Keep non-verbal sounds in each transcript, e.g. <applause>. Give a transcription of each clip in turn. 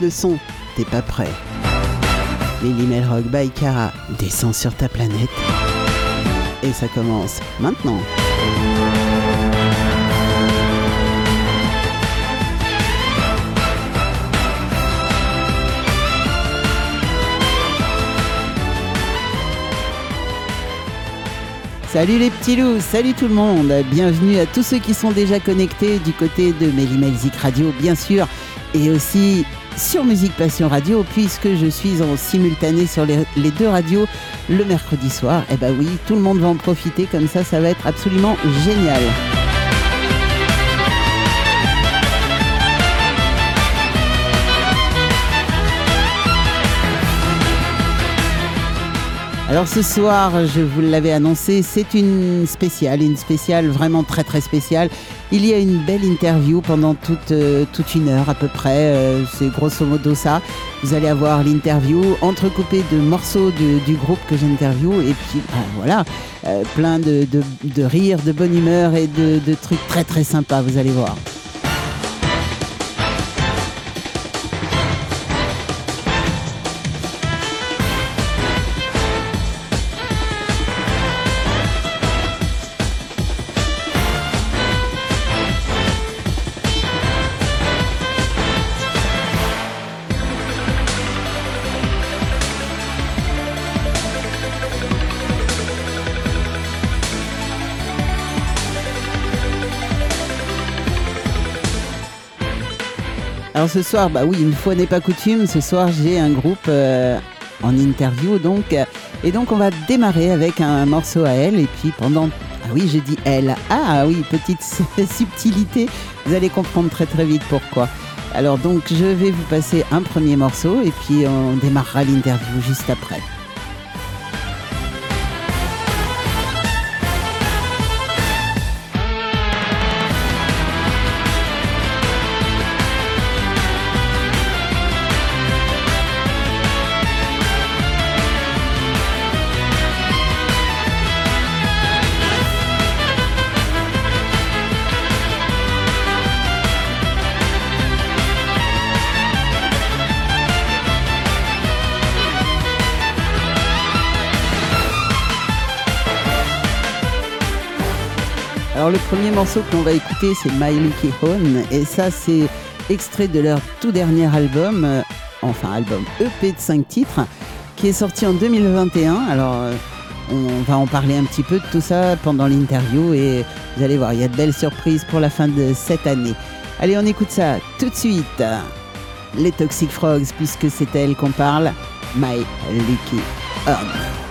le son. T'es pas prêt. Lily Melrock by Cara descend sur ta planète. Et ça commence maintenant. Salut les petits loups, salut tout le monde, bienvenue à tous ceux qui sont déjà connectés du côté de Melzik Radio bien sûr, et aussi sur Musique Passion Radio puisque je suis en simultané sur les, deux radios le mercredi soir. Et eh bah oui, tout le monde va en profiter comme ça, ça va être absolument génial. Alors ce soir, je vous l'avais annoncé, c'est une spéciale, une spéciale vraiment très très spéciale. Il y a une belle interview pendant toute, euh, toute une heure à peu près, euh, c'est grosso modo ça. Vous allez avoir l'interview entrecoupée de morceaux du groupe que j'interview et puis bah, voilà, euh, plein de rires, de bonne humeur et de, de trucs très très sympas, vous allez voir. Alors ce soir, bah oui, une fois n'est pas coutume, ce soir j'ai un groupe euh, en interview donc. et donc on va démarrer avec un morceau à elle et puis pendant... Ah oui, j'ai dit elle. Ah oui, petite <laughs> subtilité, vous allez comprendre très très vite pourquoi. Alors donc je vais vous passer un premier morceau et puis on démarrera l'interview juste après. Le premier morceau qu'on va écouter c'est My Lucky Home et ça c'est extrait de leur tout dernier album, euh, enfin album EP de 5 titres qui est sorti en 2021. Alors euh, on va en parler un petit peu de tout ça pendant l'interview et vous allez voir, il y a de belles surprises pour la fin de cette année. Allez, on écoute ça tout de suite. Les Toxic Frogs puisque c'est elle qu'on parle. My Lucky Home.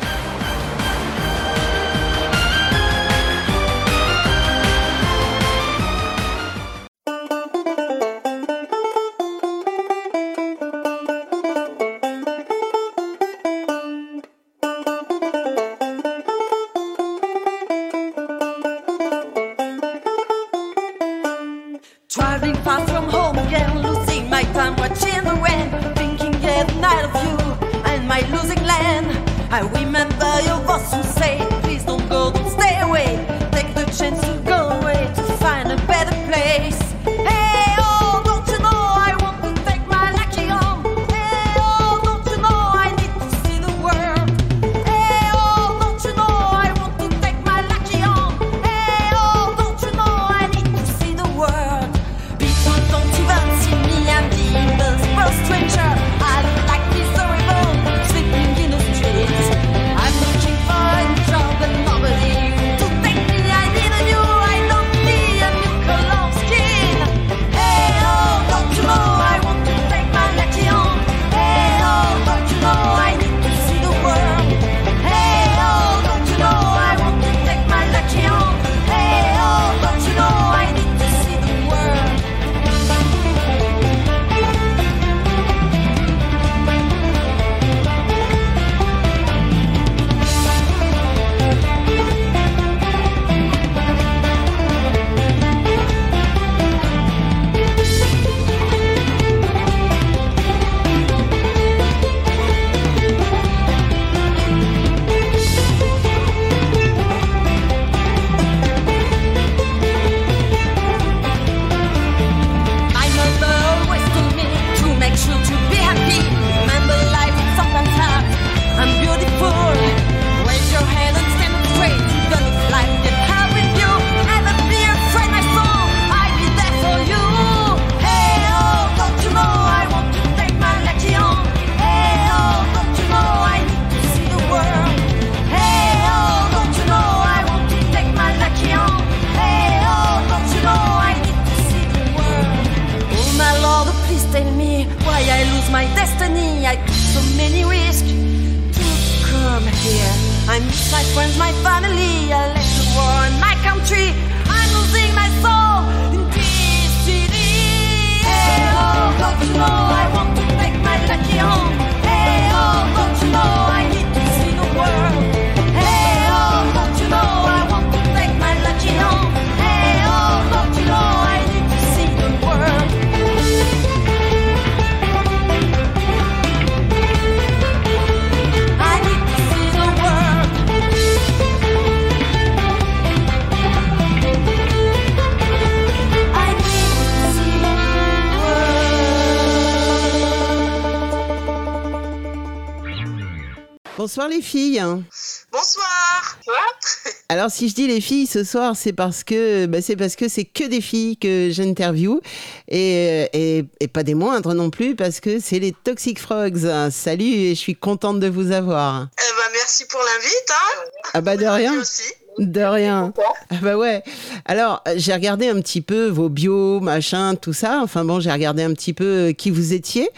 Bonsoir les filles. Bonsoir. <laughs> Alors si je dis les filles ce soir, c'est parce que bah, c'est parce que c'est que des filles que j'interviewe et, et, et, pas des moindres non plus parce que c'est les Toxic Frogs. Salut et je suis contente de vous avoir. Eh ben, merci pour l'invite. Hein. Ah bah de rien. De rien. Ah bah ouais. Alors, j'ai regardé un petit peu vos bios, machin, tout ça. Enfin bon, j'ai regardé un petit peu qui vous étiez.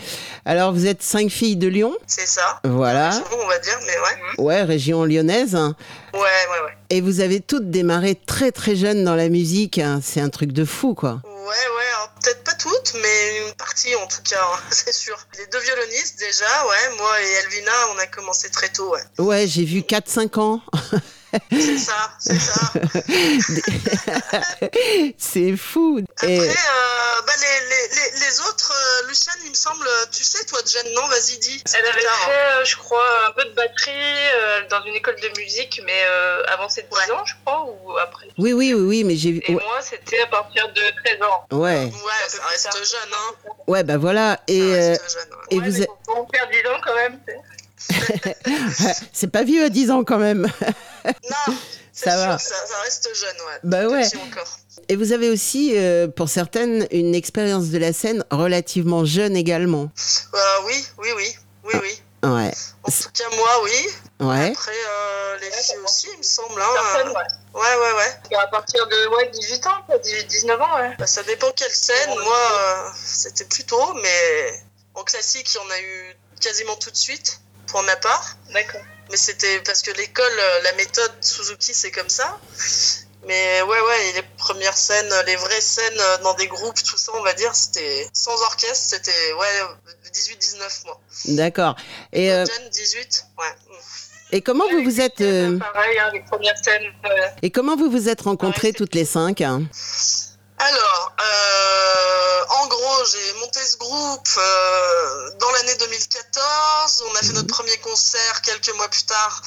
Alors, vous êtes cinq filles de Lyon. C'est ça. Voilà. On va dire, mais ouais. Ouais, région lyonnaise. Ouais, ouais, ouais. Et vous avez toutes démarré très très jeunes dans la musique. C'est un truc de fou, quoi. Ouais, ouais. Peut-être pas toutes, mais une partie en tout cas, hein, <laughs> c'est sûr. Les deux violonistes déjà, ouais. Moi et Elvina, on a commencé très tôt, ouais. Ouais, j'ai vu 4-5 ans. <laughs> C'est ça, c'est ça. <laughs> c'est fou. Après, Et... euh, bah les, les, les, autres, euh, Luciane, il me semble, tu sais, toi, de Jeanne, non? Vas-y, dis. Elle avait fait, euh, je crois, un peu de batterie euh, dans une école de musique, mais avant ses 10 ouais. ans, je crois, ou après Oui, oui, oui, oui mais j'ai vu. Et ouais. moi, c'était à partir de 13 ans. Ouais. Ouais, ça reste jeune, hein. Ouais, bah voilà. Et, euh, jeune, ouais. et ouais, vous. Bon, faire 10 ans quand même. <laughs> c'est pas vieux à 10 ans quand même. Non, <laughs> Ça va. Ça, ça, reste jeune, ouais. Bah ouais. Encore. Et vous avez aussi, euh, pour certaines, une expérience de la scène relativement jeune également. Euh, oui, oui, oui, oui, oui. Ouais. En tout cas, moi, oui. Ouais. Après, euh, les Ouais, filles aussi, il me semble. Hein. Certaines, ouais. Ouais, ouais, ouais. Et à partir de ouais, 18 ans, quoi, 18, 19 ans, ouais. Bah, ça dépend quelle scène. Ouais. Moi, euh, c'était plus tôt, mais en classique, il y en a eu quasiment tout de suite, pour ma part. D'accord. Mais c'était parce que l'école, euh, la méthode Suzuki, c'est comme ça. Mais ouais, ouais, et les premières scènes, les vraies scènes euh, dans des groupes, tout ça, on va dire, c'était sans orchestre, c'était ouais, 18-19 mois. D'accord. Et, euh, Jeune, 18, ouais. et comment vous vous êtes euh, Pareil, hein, les premières scènes. euh, et comment vous vous êtes rencontrées Ouais, c'est- toutes les cinq hein? Alors, euh, en gros, j'ai monté ce groupe euh, dans l'année 2014. On a fait notre premier concert quelques mois plus tard,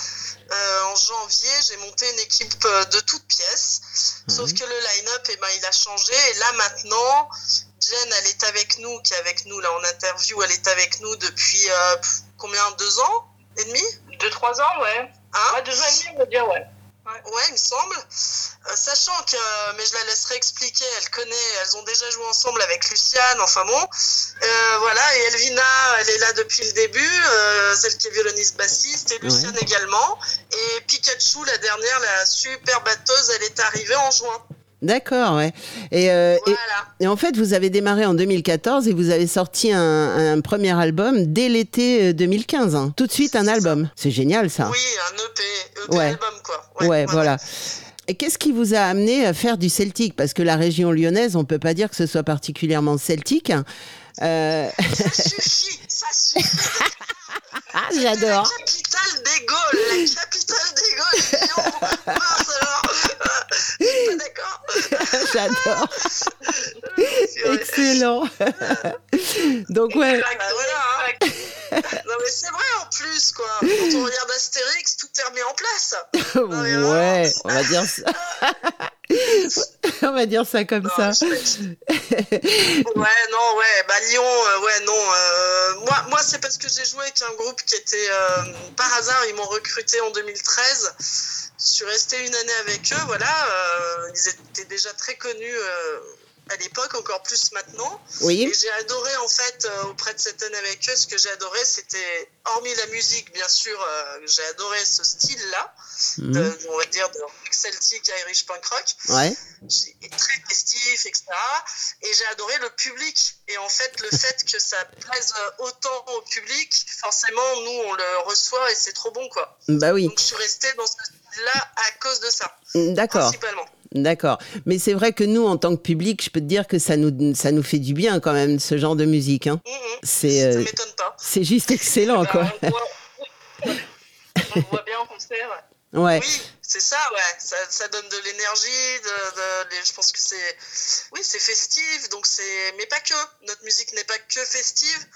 euh, en janvier. J'ai monté une équipe euh, de toutes pièces. Sauf que le line-up, eh ben, il a changé. Et là, maintenant, Jen, elle est avec nous, qui est avec nous là en interview. Elle est avec nous depuis euh, combien? Deux ans et demi? 2-3 ans, ouais. Hein? Ouais, 2 ans et demi, on va dire, ouais. Ouais, il me semble. Euh, sachant que, mais je la laisserai expliquer, elle connaît, elles ont déjà joué ensemble avec Luciane, enfin bon. Euh, voilà, et Elvina, elle est là depuis le début, euh, celle qui est violoniste bassiste, et Luciane également. Et Pikachu, la dernière, la super batteuse, elle est arrivée en juin. D'accord, ouais. Et, euh, et- Voilà. et en fait, vous avez démarré en 2014 et vous avez sorti un, un premier album dès l'été euh, 2015. hein. Tout de suite un album. C'est génial ça. Oui, un EP, EP Ouais. album, quoi. Ouais, voilà. Et qu'est-ce qui vous a amené à faire du celtique? Parce que la région lyonnaise, on peut pas dire que ce soit particulièrement celtique. Euh, Ça suffit, ça suffit. <laughs> Ah, j'adore. La capitale des Gaules, la capitale des Gaules. Lyon. Pas d'accord <laughs> J'adore. Excellent. Donc ouais. Voilà, hein. Non mais c'est vrai en plus quoi. Quand on regarde Astérix, tout est remis en place. <laughs> mais Ouais, on va dire ça. <laughs> on va dire ça comme Non, ça. je- ouais, non, ouais, bah Lyon, euh, ouais, non. euh, moi, moi c'est parce que j'ai joué avec un groupe qui était euh, par hasard, ils m'ont recruté en 2013. Je suis restée une année avec eux, voilà. euh, ils étaient déjà très connus euh, à l'époque, encore plus maintenant. Oui. Et j'ai adoré en fait euh, auprès de cette année avec eux, ce que j'ai adoré c'était, hormis la musique bien sûr, euh, j'ai adoré ce style-là, Mhm. on va dire de rock celtic, Irish punk rock, Ouais. Très festif, etc. Et j'ai adoré le public. Et en fait, le fait que ça plaise autant au public, forcément, nous on le reçoit et c'est trop bon quoi. Bah oui. Donc je suis restée dans ce style-là à cause de ça, D'accord. principalement. D'accord. Mais c'est vrai que nous, en tant que public, je peux te dire que ça nous, ça nous fait du bien quand même, ce genre de musique. hein. Mhm. C'est, Ça euh, m'étonne pas. c'est juste excellent, Bah, quoi. on, voit, <laughs> on voit bien en concert. Ouais. Oui, c'est ça, ouais. Ça, ça donne de l'énergie. De, de- les- je pense que c'est, oui, c'est festif. Donc c'est, mais pas que. Notre musique n'est pas que festive.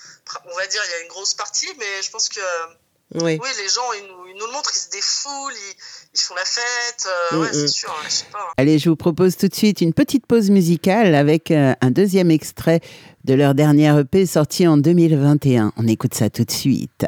On va dire, il y a une grosse partie, mais je pense que Oui. oui, les gens, ils nous, ils nous le montrent, ils se défoulent, ils, ils font la fête. euh, ouais, Mm, c'est mm. sûr. hein, je sais pas. Allez, je vous propose tout de suite une petite pause musicale avec euh, un deuxième extrait de leur dernière EP sorti en 2021. On écoute ça tout de suite.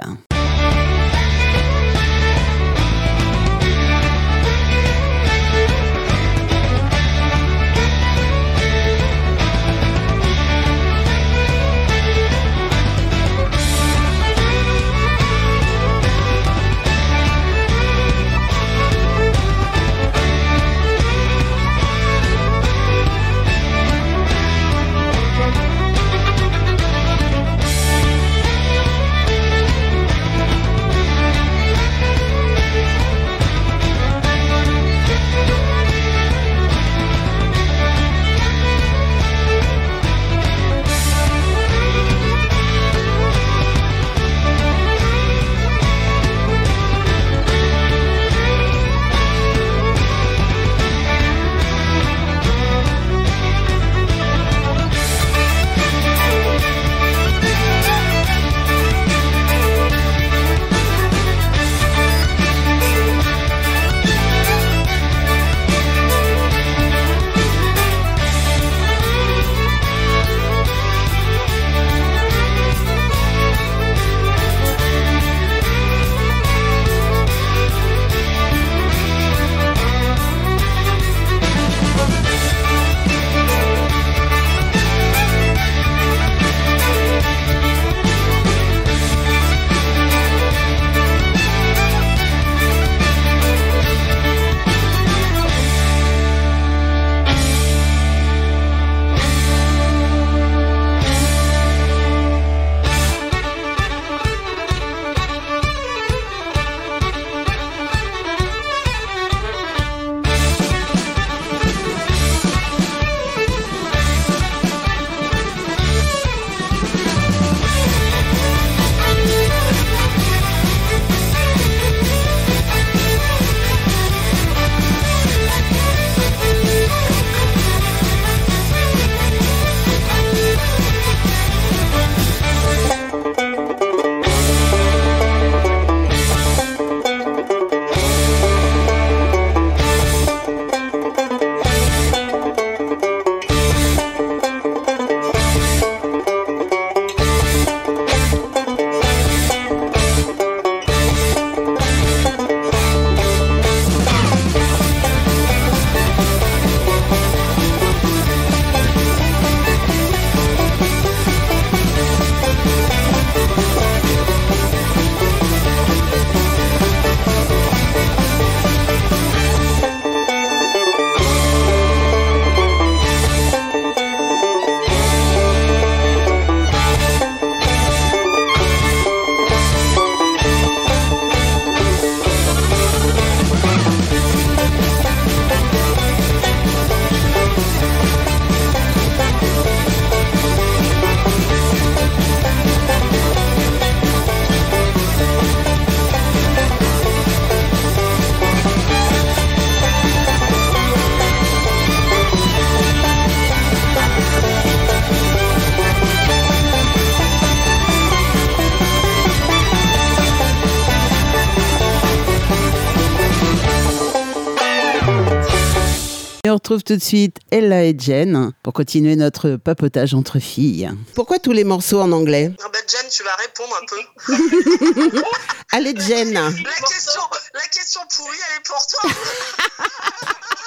Retrouve tout de suite Ella et Jen pour continuer notre papotage entre filles. Pourquoi tous les morceaux en anglais? Ah bah Jen, tu vas répondre un peu. <laughs> Allez Jen La question, la question pourrie, elle est pour toi. <laughs>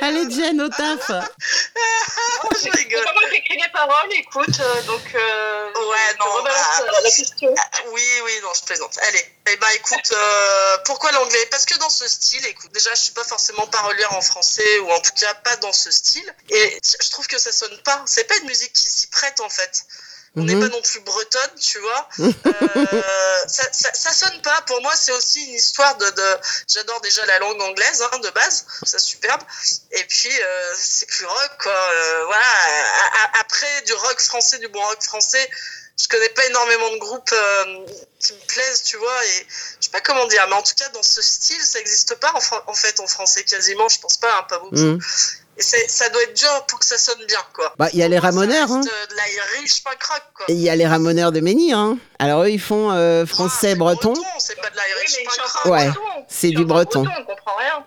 Allez Jen, au taf Je rigole. C'est pas moi qui écris les paroles, écoute, euh, donc. Euh, Ouais, non, bah, euh, la question. Ah, Oui, oui, non, je plaisante. Allez, eh ben écoute, euh, pourquoi l'anglais? Parce que dans ce style, écoute, déjà, je suis pas forcément parolière en français, ou en tout cas pas dans ce style, et je trouve que ça sonne pas. C'est pas une musique qui s'y prête en fait. On n'est Mhm. pas non plus bretonne, tu vois. Euh, ça, ça, ça sonne pas. Pour moi, c'est aussi une histoire de. de... J'adore déjà la langue anglaise hein, de base, c'est superbe. Et puis, euh, c'est plus rock, quoi. Euh, voilà. A- a- Après, du rock français, du bon rock français, je connais pas énormément de groupes euh, qui me plaisent, tu vois. Et je sais pas comment dire, mais en tout cas, dans ce style, ça existe pas en, fait en français quasiment. Je pense pas, hein, pas beaucoup. Mm. C'est- ça doit être dur pour que ça sonne bien, quoi. Bah, il y a les Ramoneurs, hein. euh, de l'Irish punk rock, quoi. Il y a les Ramoneurs de Menhir, hein. Alors eux, ils font euh, français, Ah, c'est breton. C'est pas de Oui, il punk chante rock. en Ouais, breton. c'est du en breton. On comprend rien.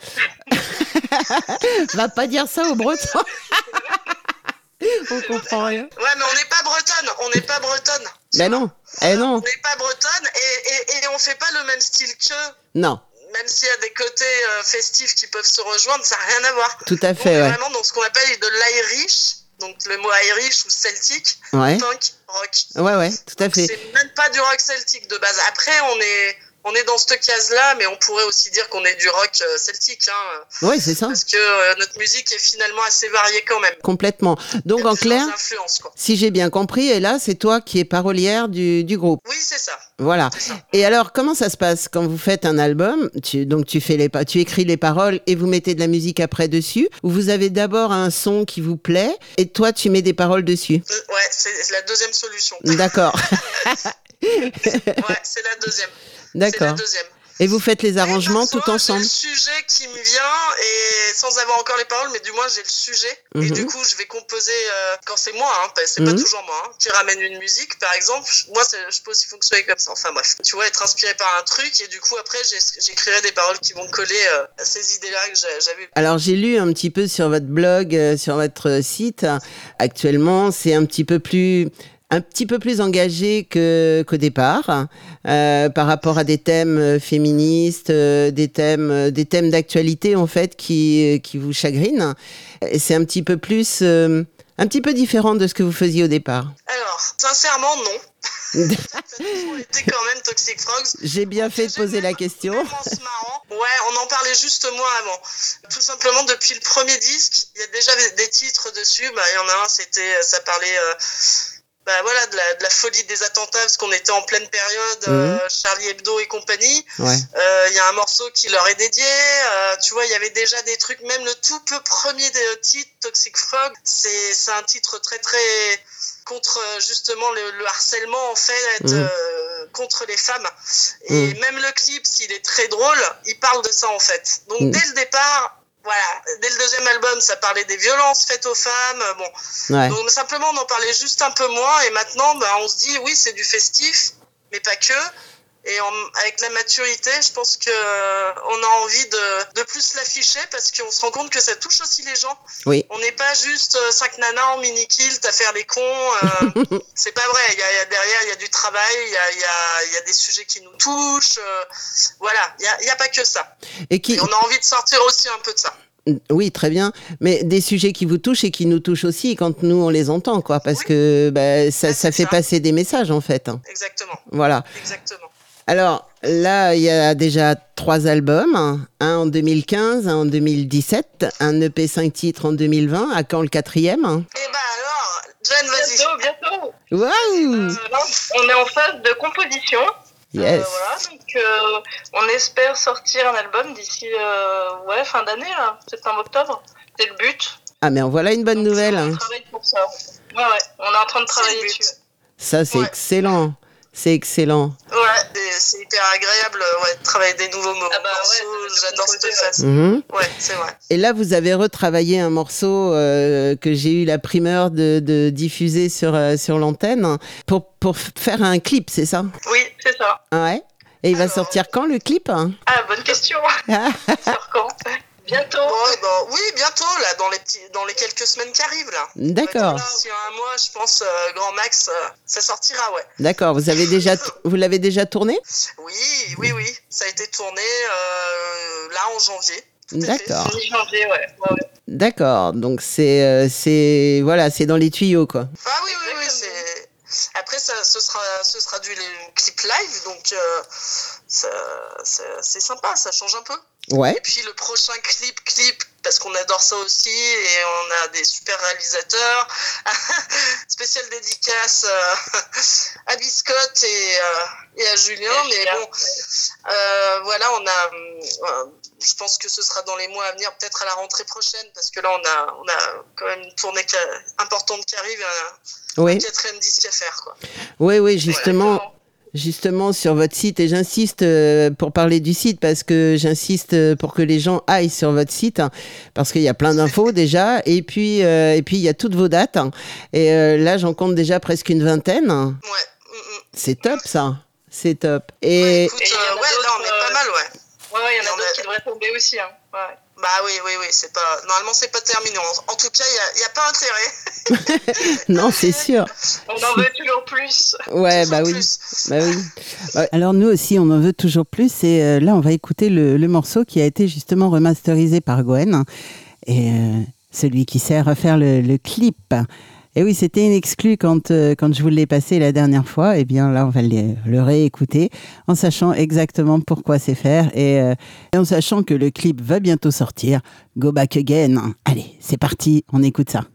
<laughs> Va pas dire ça aux bretons <laughs> On comprend rien. Ouais, mais on n'est pas bretonne, on n'est pas bretonne. Ben non, eh On non, n'est pas bretonne et, et, et on fait pas le même style qu'eux. non, Même s'il y a des côtés euh, festifs qui peuvent se rejoindre, ça n'a rien à voir. tout à on fait, est ouais. vraiment dans ce qu'on appelle de l'Irish, donc le mot Irish ou celtique, Ouais, punk rock. ouais, ouais, tout à fait. C'est même pas du rock celtique de base. Après, on est, on est dans cette case-là, mais on pourrait aussi dire qu'on est du rock euh, celtique, hein, Ouais, c'est ça, parce que euh, notre musique est finalement assez variée quand même. complètement. Donc en clair, si j'ai bien compris, et là, c'est toi qui es parolière du, du groupe. Oui, c'est ça. Voilà. ça. Et alors, comment ça se passe quand vous faites un album? Tu, Donc, tu fais les, tu écris les paroles et vous mettez de la musique après dessus. Ou vous avez d'abord un son qui vous plaît et toi, tu mets des paroles dessus. Euh, Ouais, c'est la deuxième solution. D'accord, <laughs> Ouais, c'est la deuxième. D'accord. Et vous faites les arrangements parfois, tout ensemble. Le sujet qui me vient et sans avoir encore les paroles, mais du moins j'ai le sujet. Et Mhm. du coup, je vais composer euh, quand c'est moi, hein, c'est Mhm. pas toujours moi, hein, qui ramène une musique par exemple. Moi, je peux aussi fonctionner comme ça. Enfin bref, tu vois, être inspiré par un truc et du coup après, j'écrirai des paroles qui vont coller euh, à ces idées-là que j'avais. Alors j'ai lu un petit peu sur votre blog, euh, sur votre site. Actuellement, c'est un petit peu plus un petit peu plus engagé que qu'au départ euh, par rapport à des thèmes euh, féministes, euh, des thèmes euh, des thèmes d'actualité en fait qui qui vous chagrinent. C'est un petit peu plus euh, un petit peu différent de ce que vous faisiez au départ. Alors, sincèrement, non. <laughs> Quand même Toxic Frogs. J'ai bien fait de poser la question. marrant. Ouais, on en parlait juste moi avant. Tout simplement, depuis le premier disque, il y a déjà des- des titres dessus. Bah, il y en a un, c'était, ça parlait, euh, bah voilà, de la, de la folie des attentats, parce qu'on était en pleine période, euh, Charlie Hebdo et compagnie. Ouais. Euh, Il y a un morceau qui leur est dédié. euh, tu vois, il y avait déjà des trucs. Même le tout peu premier des titres, Toxic Frog, c'est un titre très très contre justement le, le harcèlement en fait Mhm. contre les femmes. Et Mhm. même le clip, s'il est très drôle, il parle de ça en fait. Donc Mhm. dès le départ. Voilà, dès le deuxième album, ça parlait des violences faites aux femmes. euh, Bon, Ouais. donc simplement, on en parlait juste un peu moins. Et maintenant, bah, on se dit, oui, c'est du festif, mais pas que. Et avec la maturité, je pense que euh, on a envie de, de plus l'afficher parce qu'on se rend compte que ça touche aussi les gens. Oui. On n'est pas juste euh, cinq nanas en mini kilt à faire les cons. euh, <laughs> c'est pas vrai. Il y a, il y a derrière, il y a du travail, il y a, il y a- il y a des sujets qui nous touchent. euh, voilà, il n'y a, pas que ça. Et qui Et on a envie de sortir aussi un peu de ça. Oui, très bien. Mais des sujets qui vous touchent et qui nous touchent aussi quand nous on les entend, quoi, parce Oui. que bah, ça, fait ça. passer des messages en fait. hein. Exactement, Voilà. exactement. Alors là, il y a déjà trois albums, un en 2015, un en 2017, un EP 5 titres en 2020. À quand le quatrième? Et bah alors, Jen, vas-y. Bientôt, bientôt. Waouh Euh, là, on est en phase de composition. Yes. Euh, voilà, donc euh, on espère sortir un album d'ici euh, ouais, fin d'année, là, septembre-octobre. C'est le but. Ah mais en voilà une bonne Donc, nouvelle. On hein. travaille pour ça. Ouais, ouais, on est en train de travailler dessus. Ça c'est Ouais. excellent. C'est excellent. Ouais, c'est hyper agréable euh, ouais, de travailler des nouveaux mo- Ah bah ouais, morceaux. J'adore cette ouais. phase. Mhm. Ouais, c'est vrai. Et là, vous avez retravaillé un morceau euh, que j'ai eu la primeur de, de diffuser sur, euh, sur l'antenne pour, pour faire un clip, c'est ça? Oui, c'est ça. Ouais. Et il va sortir quand le clip? Ah, bonne question. <laughs> Sur quand? Bientôt. Oui, bientôt, là, dans les, petits, dans les quelques semaines qui arrivent, là. D'accord. D'ici un mois, je pense, euh, grand max, euh, ça sortira, ouais. D'accord. Vous avez déjà, <laughs> vous l'avez déjà tourné? Oui, oui, oui. Ça a été tourné euh, là en janvier. D'accord. 10 janvier, ouais. ouais, ouais. D'accord. Donc c'est, euh, c'est, voilà, c'est dans les tuyaux, quoi. Ah oui, oui, oui, c'est. Après, ça, ce, sera, ce sera du clip live, donc euh, c'est sympa, ça change un peu. Ouais. Et puis le prochain clip, clip, parce qu'on adore ça aussi, et on a des super réalisateurs. <laughs> Spéciale dédicace euh, <laughs> à Biscotte et, euh, et à Julien, Et mais bon, euh, voilà, on a. euh, je pense que ce sera dans les mois à venir, peut-être à la rentrée prochaine, parce que là, on a, on a quand même une tournée qui a- importante qui arrive, un, Oui. un quatrième disque à faire, quoi. Oui, oui, justement. Justement sur votre site et j'insiste euh, pour parler du site parce que j'insiste euh, pour que les gens aillent sur votre site hein, parce qu'il y a plein d'infos <laughs> déjà et puis euh, et puis il y a toutes vos dates hein. et euh, là j'en compte déjà presque une vingtaine Ouais. mm, mm. c'est top ça c'est top Ouais, et écoute, Et il y en euh, a ouais, là, on est d'autres, pas mal, ouais. Ouais, ouais, il y en a d'autres mais- qui devraient tomber aussi. Hein. Ouais. Bah oui, oui, oui, c'est pas. Normalement, c'est pas terminé. En, en tout cas, il n'y a, pas intérêt. <laughs> non c'est sûr On en veut toujours plus. ouais Toujours bah oui plus. bah oui <laughs> alors nous aussi on en veut toujours plus et euh, là on va écouter le, le morceau qui a été justement remasterisé par Gwen et euh, celui qui sert à faire le, le clip et oui, c'était une exclue quand, euh, quand je vous l'ai passé la dernière fois. Et bien là, on va le, réécouter en sachant exactement pourquoi c'est faire euh, et en sachant que le clip va bientôt sortir. Go back again. Allez, c'est parti, on écoute ça.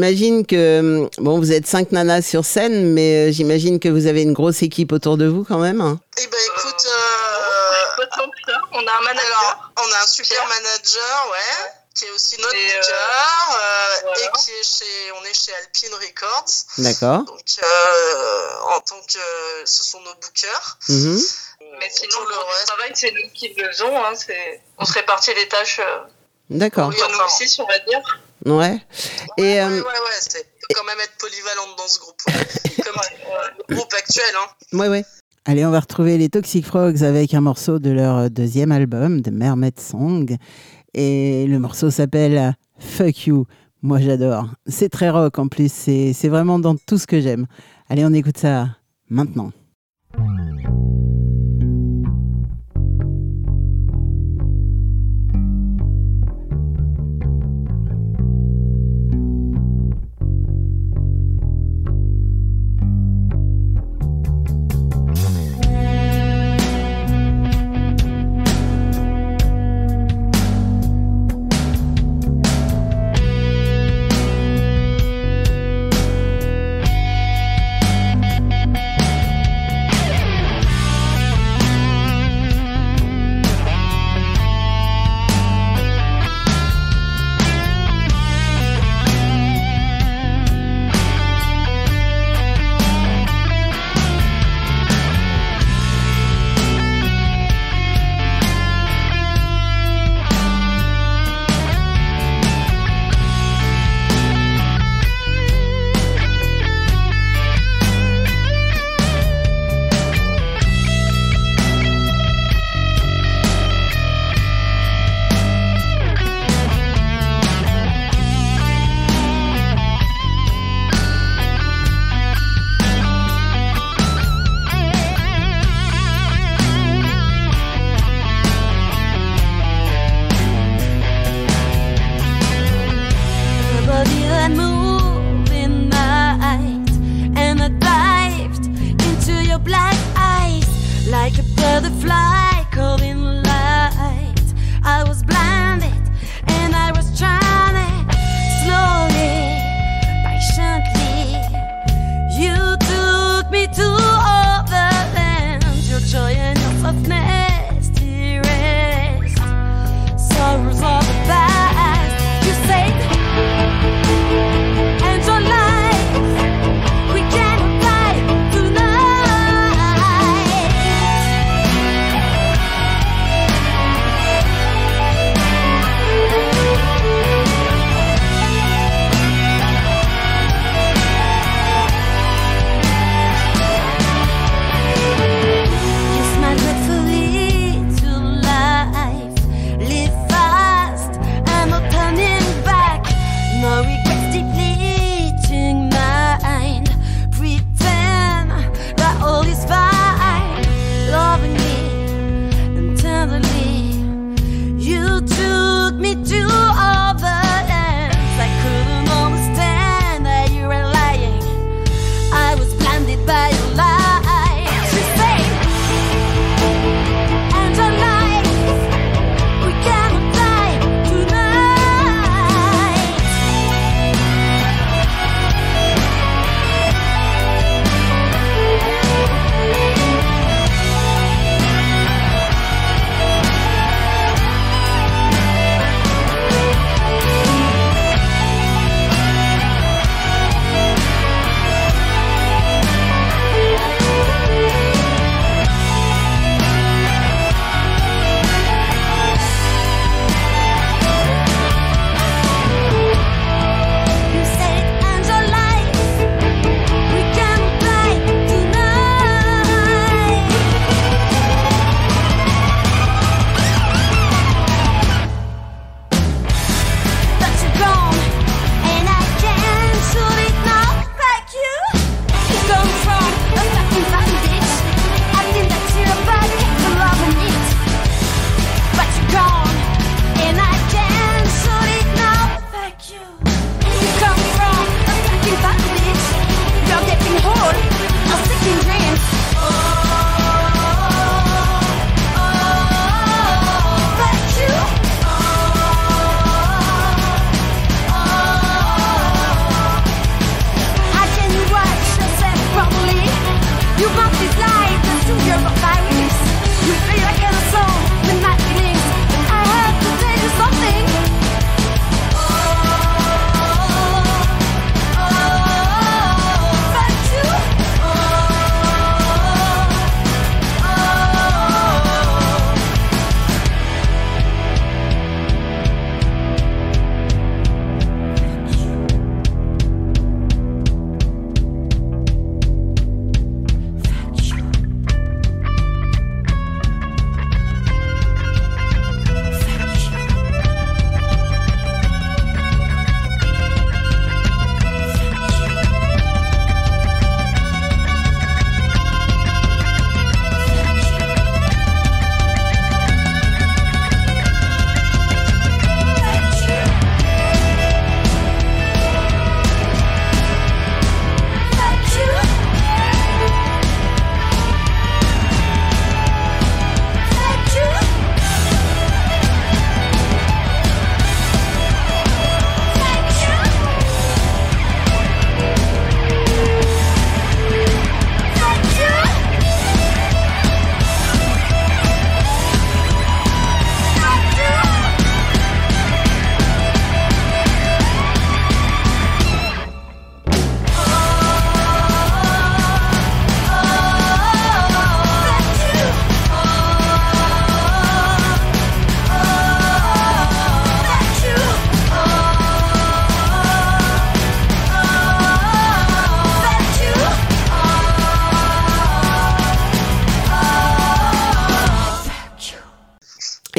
J'imagine que hum, bon, vous êtes cinq nanas sur scène, mais euh, j'imagine que vous avez une grosse équipe autour de vous quand même. hein. Eh ben, écoute, Euh, euh, Pas tant que ça. On a un manager. alors, on a un super Pierre. manager, ouais. qui est aussi notre Et, euh, booker, euh, voilà. et qui est chez, on est chez Alpine Records. D'accord. Donc, euh, en tant que, ce sont nos bookers. Mhm. Mais sinon, Tout le le reste- travail, c'est nous qui le faisons. Hein, c'est- on se répartit les tâches euh, D'accord. Oui, nous six, on va dire. Ouais. Et ouais, euh, ouais, ouais, c'est faut quand même être polyvalente dans ce groupe. ouais. Comme le groupe actuel, hein. ouais, ouais. Allez, on va retrouver les Toxic Frogs avec un morceau de leur deuxième album, de Mermaid Song. Et le morceau s'appelle Fuck You. Moi, j'adore. C'est très rock en plus. C'est c'est vraiment dans tout ce que j'aime. Allez, on écoute ça maintenant.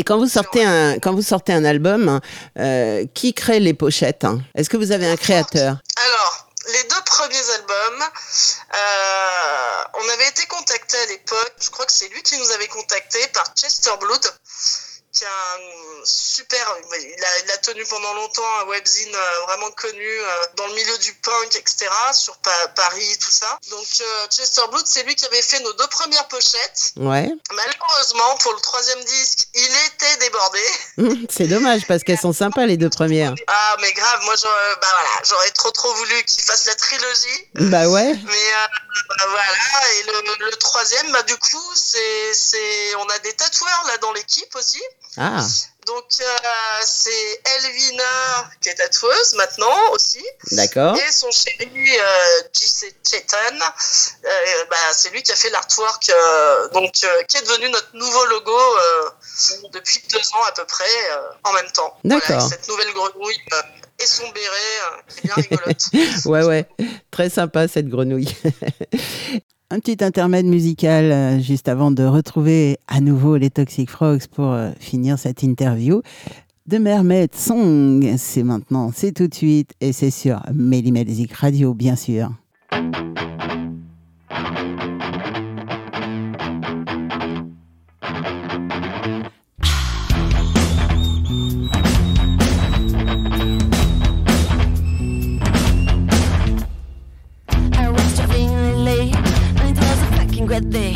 Quand vous sortez un, quand vous sortez un album, euh, qui crée les pochettes hein? Est-ce que vous avez un créateur? Alors, les deux premiers albums, euh, on avait été contacté à l'époque, je crois que c'est lui qui nous avait contacté par Chester Blood, qui a un super, il a, il a tenu pendant longtemps un webzine euh, vraiment connu euh, dans le milieu du punk, etc., sur Pa- Paris, tout ça. Donc euh, Chester Blood, c'est lui qui avait fait nos deux premières pochettes. Ouais. Malheureusement, pour le troisième disque, il était débordé. <laughs> C'est dommage parce qu'elles sont sympas les deux premières. Ah, mais grave, moi, j'aurais, bah voilà, trop trop voulu qu'il fasse la trilogie. Bah ouais. Mais euh, bah, voilà, et le, le troisième, bah, du coup, c'est, on a des tatoueurs là dans l'équipe aussi. Ah, Donc, euh, c'est Elvina qui est tatoueuse maintenant aussi. d'accord. Et son chéri, euh, JC Chetan, euh, bah, c'est lui qui a fait l'artwork, euh, donc, qui est devenu notre nouveau logo depuis deux ans à peu près, en même temps. D'accord. cette nouvelle grenouille et son béret, qui est bien rigolote. <laughs> Ouais, ouais. Très sympa cette grenouille. <laughs> Un petit intermède musical euh, juste avant de retrouver à nouveau les Toxic Frogs pour euh, finir cette interview. De Mermaid Song, c'est maintenant, c'est tout de suite et c'est sur Melly Music Radio, bien sûr. Fucking day.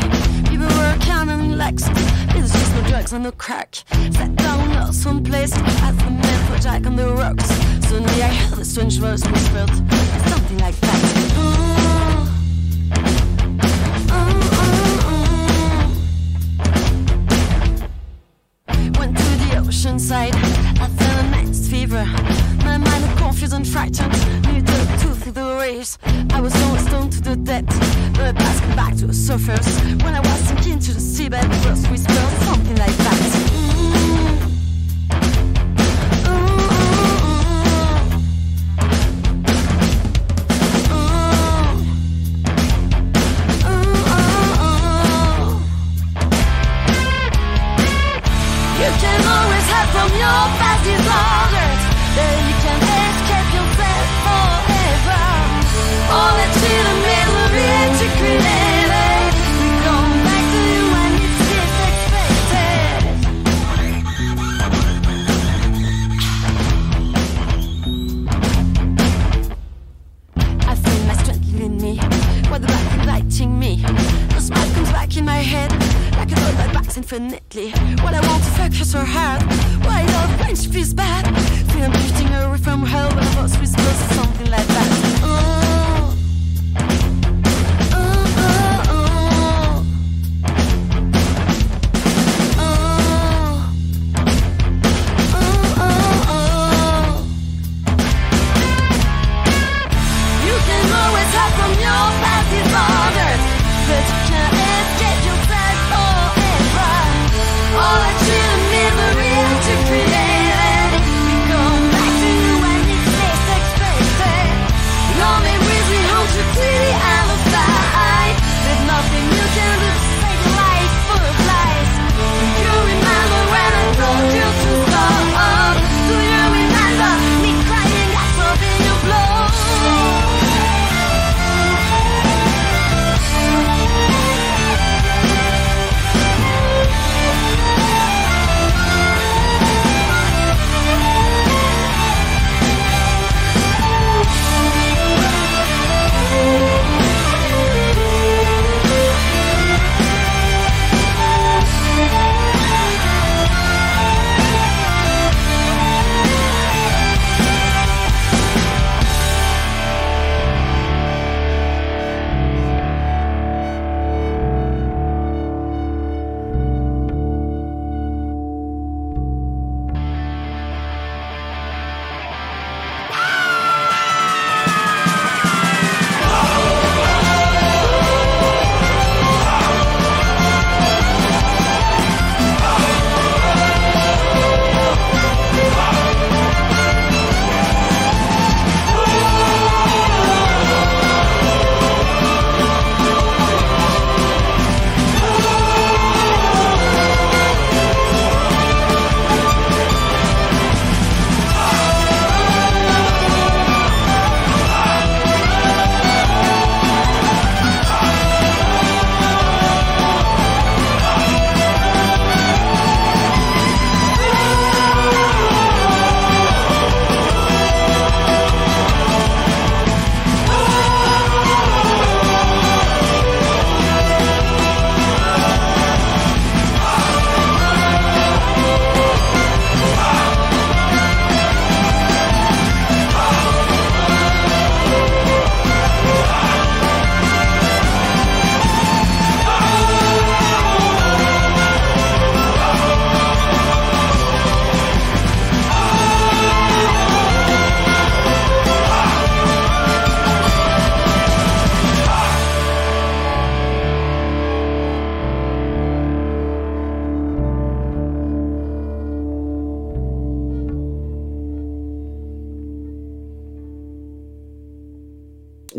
People were counting lakhs, it was just no drugs and no crack. Sat down on some place, asked the man for Jack on the rocks. Suddenly I heard a strange voice whispered, something like that. Ooh. Ooh, ooh, ooh. Went the ocean side, I felt a night's fever. My mind was confused and frightened, needed to through the waves. I was almost stoned to the depth, but passing back to the surface. When I was sinking to the seabed, first whisper, something like that.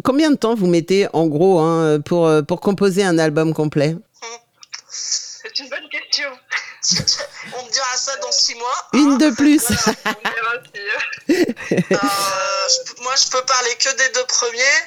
Combien de temps vous mettez en gros hein, pour, euh, pour composer un album complet? C'est une bonne question. <laughs> On me dira ça dans six mois. Une de plus. Euh, <laughs> Euh, je moi, je peux parler que des deux premiers.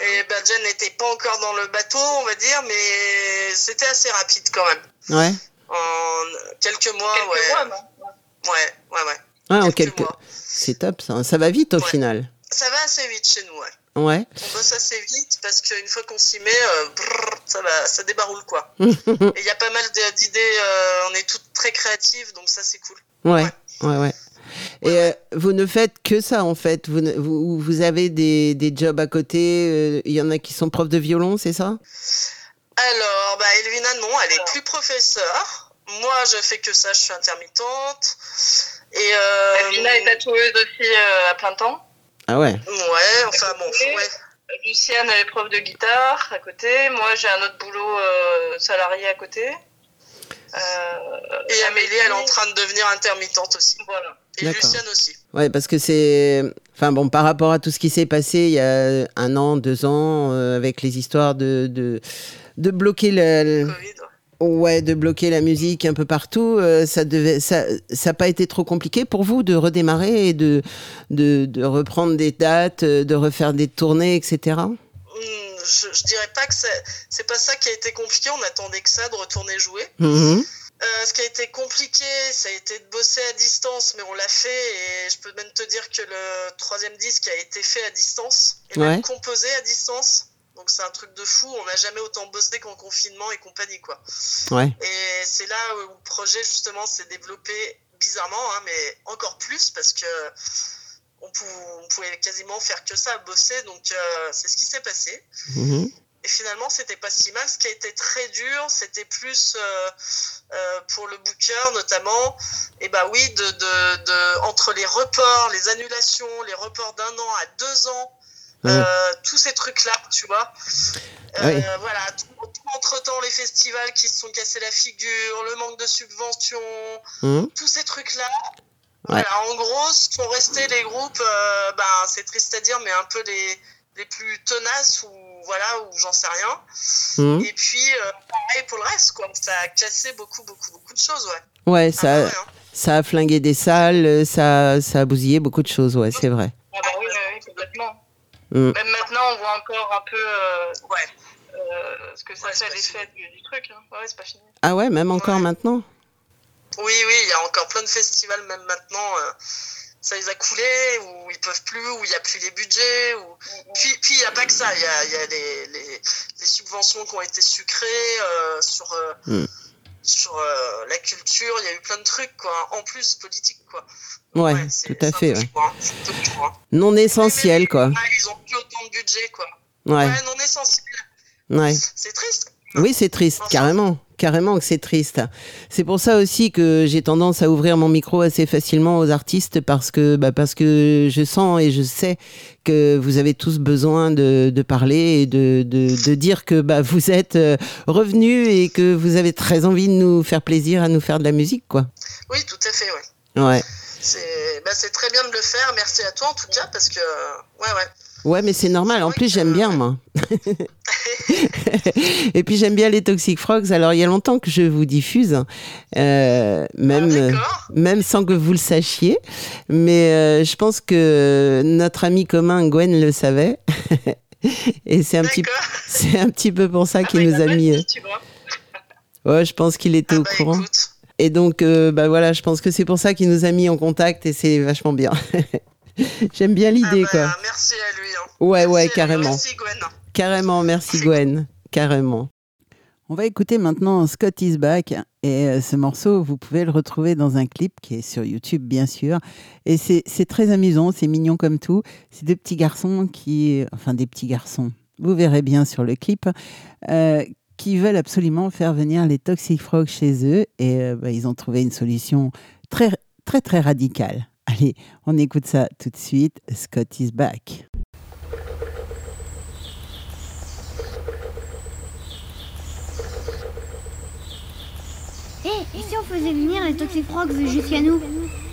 Et ben, Jen n'était pas encore dans le bateau, on va dire, mais c'était assez rapide quand même. Ouais. En quelques mois, quelques ouais. mois, non ouais, ouais, ouais. Ouais, en Quelques quelques. mois. C'est top ça. Ça va vite au Ouais. final. Ça va assez vite chez nous, ouais. Ouais. On bosse assez vite parce qu'une fois qu'on s'y met, euh, brrr, ça va, ça débaroule quoi. <laughs> Et il y a pas mal d'idées, euh, on est toutes très créatives, donc ça c'est cool. Ouais, Ouais. ouais, ouais. Et euh, vous ne faites que ça en fait. Vous, ne- vous, vous avez des, des jobs à côté. euh, Il y en a qui sont profs de violon, c'est ça? Alors, bah, Elvina, non, elle est plus professeure. Moi, je fais que ça, je suis intermittente. Et euh, Elvina est tatoueuse aussi euh, à plein temps. Ah ouais. Ouais, enfin bon, ouais. Luciane, elle est prof de guitare à côté. Moi, j'ai un autre boulot euh, salarié à côté. Euh, Et Amélie, elle est en train de devenir intermittente aussi. Voilà. Et. Luciane aussi. Ouais, parce que c'est. Enfin bon, par rapport à tout ce qui s'est passé il y a un an, deux ans, euh, avec les histoires de, de, de bloquer le. Covid. ouais. Ouais, de bloquer la musique un peu partout, euh, ça devait, ça, ça n'a pas été trop compliqué pour vous de redémarrer et de, de, de reprendre des dates, euh, de refaire des tournées, etc. Hum, Je, je dirais pas que c'est pas ça qui a été compliqué, on attendait que ça de retourner jouer. Mhm. Euh, ce qui a été compliqué, ça a été de bosser à distance, mais on l'a fait et je peux même te dire que le troisième disque a été fait à distance et Ouais. même composé à distance. Donc c'est un truc de fou, on n'a jamais autant bossé qu'en confinement et compagnie quoi. Ouais. Et c'est là où le projet justement s'est développé bizarrement, hein, mais encore plus parce que on, pou- on pouvait quasiment faire que ça, bosser. Donc euh, c'est ce qui s'est passé. Mhm. Et finalement, c'était pas si mal. Ce qui a été très dur, c'était plus euh, euh, pour le booker notamment. Et bah oui, de, de, de, entre les reports, les annulations, les reports d'un an à deux ans, Euh, tous ces trucs-là, tu vois. Euh, Oui. Voilà, tout, tout entre-temps, les festivals qui se sont cassés la figure, le manque de subventions, Mhm. tous ces trucs-là. Ouais. Voilà, en gros, sont restés les groupes, euh, ben, c'est triste à dire, mais un peu les, les plus tenaces, ou voilà, ou j'en sais rien. Mhm. Et puis, euh, pareil pour le reste, quoi. Ça a cassé beaucoup, beaucoup, beaucoup de choses, ouais. Ouais, Ah ça, ouais, hein. ça a flingué des salles, ça, ça a bousillé beaucoup de choses, ouais, c'est vrai. Ah bah oui, complètement. Mm. Même maintenant, on voit encore un peu euh, Ouais. euh, ce que ça Ouais, fait l'effet du, du truc. Hein. Ouais, c'est pas fini. Ah ouais, même encore Ouais. maintenant Oui, oui, il y a encore plein de festivals, même maintenant. euh, ça les a coulés, ou ils peuvent plus, ou il n'y a plus les budgets. Ou... Puis puis il n'y a pas que ça, il y a, il y a les, les, les subventions qui ont été sucrées euh, sur, euh, Mm. Sur euh, la culture, il y a eu plein de trucs, quoi. En plus, politique, quoi. Ouais, tout à fait, ouais. hein, hein. Non essentiel, quoi. Ah, ils ont plus autant de budget, quoi. Ouais, Ouais, non essentiel. ouais. C'est triste. Oui, c'est triste, carrément. Carrément que c'est triste. C'est pour ça aussi que j'ai tendance à ouvrir mon micro assez facilement aux artistes parce que, bah, parce que je sens et je sais que vous avez tous besoin de, de parler et de, de, de dire que bah, vous êtes euh, revenus et que vous avez très envie de nous faire plaisir à nous faire de la musique, quoi. Oui, tout à fait, ouais. Ouais. C'est bah, très bien de le faire. Merci à toi, en tout cas, parce que... Ouais, ouais. Ouais, mais c'est normal. En plus, j'aime bien, moi. <laughs> et puis, j'aime bien les Toxic Frogs. Alors, il y a longtemps que je vous diffuse, euh, même, Ah, euh, même sans que vous le sachiez. Mais euh, je pense que notre ami commun Gwen le savait. <laughs> et c'est un, petit, c'est un petit peu pour ça Ah qu'il bah, nous a mis. dit, euh, tu vois. <laughs> Ouais, je pense qu'il était Ah au bah, courant. écoute. Et donc, euh, bah voilà, je pense que c'est pour ça qu'il nous a mis en contact et c'est vachement bien. <laughs> J'aime bien Ah l'idée, bah, quoi. Merci à lui. Hein. Ouais, Merci ouais, carrément. Merci, Gwen. Carrément, merci Gwen. Carrément. On va écouter maintenant Scott is back et euh, ce morceau, vous pouvez le retrouver dans un clip qui est sur YouTube bien sûr. Et c'est c'est très amusant, c'est mignon comme tout. C'est deux petits garçons qui, enfin des petits garçons, vous verrez bien sur le clip, euh, qui veulent absolument faire venir les Toxic Frogs chez eux et euh, bah, ils ont trouvé une solution très très très radicale. On écoute ça tout de suite. Scott is back. Hé, et si on faisait venir les Toxic Frogs jusqu'à nous?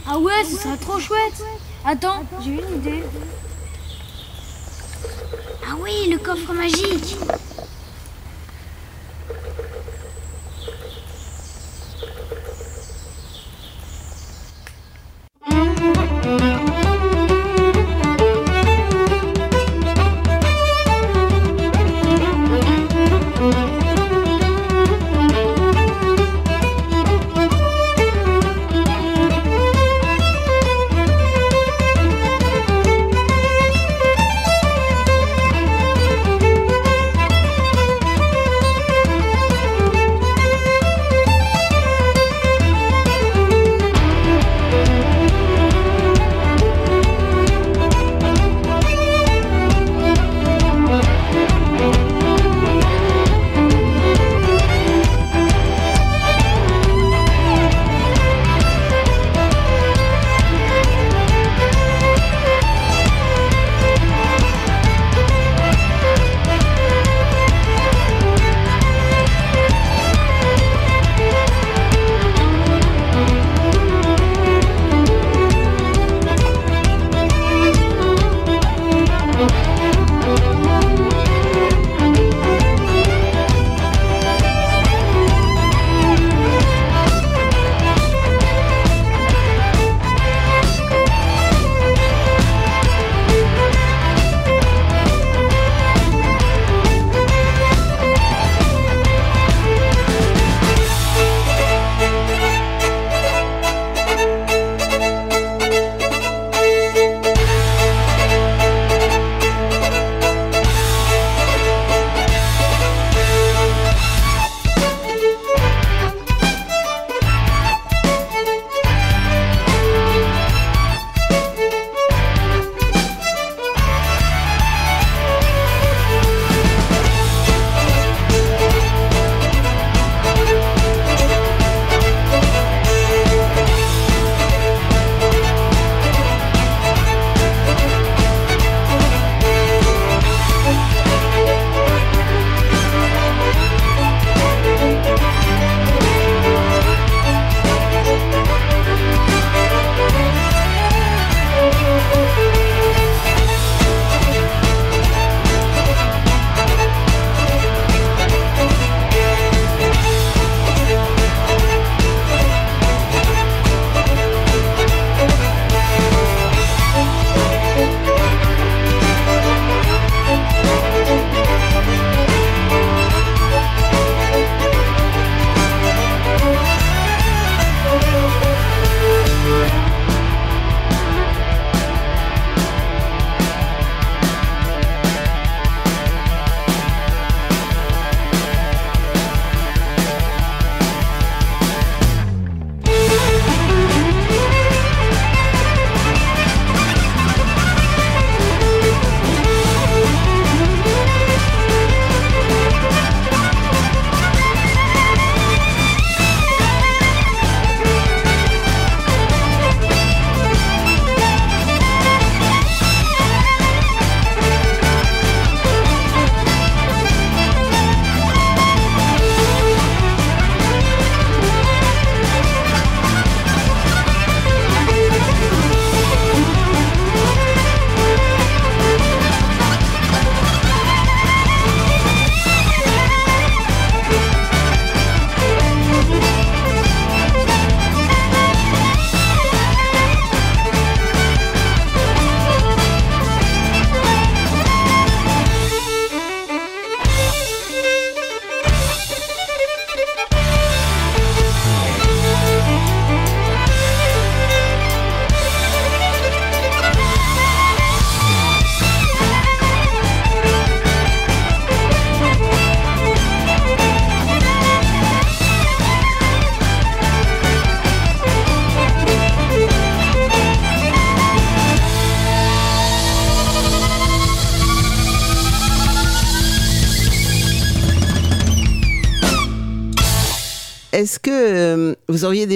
Ah ouais, ce serait trop chouette Attends, j'ai une idée. Ah oui, le coffre magique. Est-ce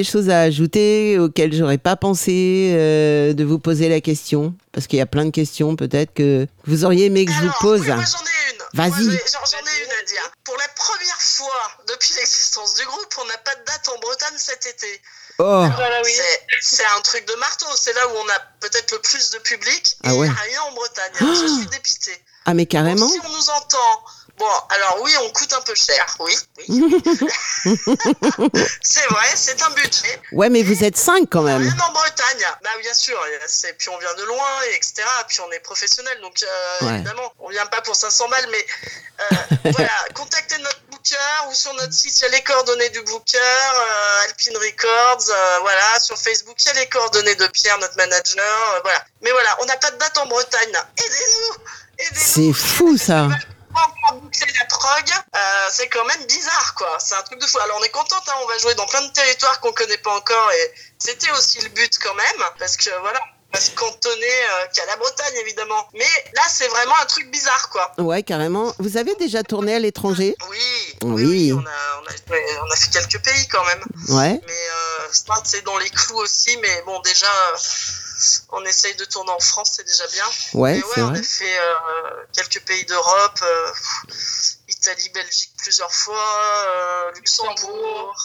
des choses à ajouter auxquelles j'aurais pas pensé euh, de vous poser la question? Parce qu'il y a plein de questions peut-être que vous auriez aimé que je vous pose. oui, moi j'en ai une. Vas-y. J'en ai une à dire. Pour la première fois depuis l'existence du groupe, on n'a pas de date en Bretagne cet été. Oh, Voilà, oui. C'est- C'est un truc de marteau. C'est là où on a peut-être le plus de public. Et Ah ouais. il n'y a rien en Bretagne. Je suis dépitée. Ah, mais carrément Si on nous entend, bon, alors oui, on coûte un peu cher, oui. oui. <laughs> c'est vrai, c'est un budget. Ouais, mais vous êtes cinq quand On même. vient en Bretagne, bah bien sûr, c'est, puis on vient de loin, et etc. Puis on est professionnel, donc euh, Ouais. évidemment, on vient pas pour 500 balles, mais euh, <laughs> voilà, contactez notre booker ou sur notre site, il y a les coordonnées du booker, euh, Alpine Records, voilà, sur Facebook, il y a les coordonnées de Pierre, notre manager, voilà. Mais voilà, on n'a pas de date en Bretagne, aidez-nous, aidez-nous. C'est fou ça. Encore boucler la prog, euh, c'est quand même bizarre quoi. C'est un truc de fou. Alors on est contente, hein, on va jouer dans plein de territoires qu'on connaît pas encore et c'était aussi le but quand même parce que voilà, va se cantonner euh, qu'à la Bretagne évidemment. Mais là c'est vraiment un truc bizarre quoi. Ouais, carrément. Vous avez déjà tourné à l'étranger? Oui, Oui. on, a, on, a, ouais, on a fait quelques pays quand même. Ouais. Mais euh, c'est dans les clous aussi. Mais bon, déjà, euh, <laughs> on essaye de tourner en France, c'est déjà bien. Ouais, ouais, on vrai. a fait euh, quelques pays d'Europe, euh, Italie, Belgique plusieurs fois, euh, Luxembourg,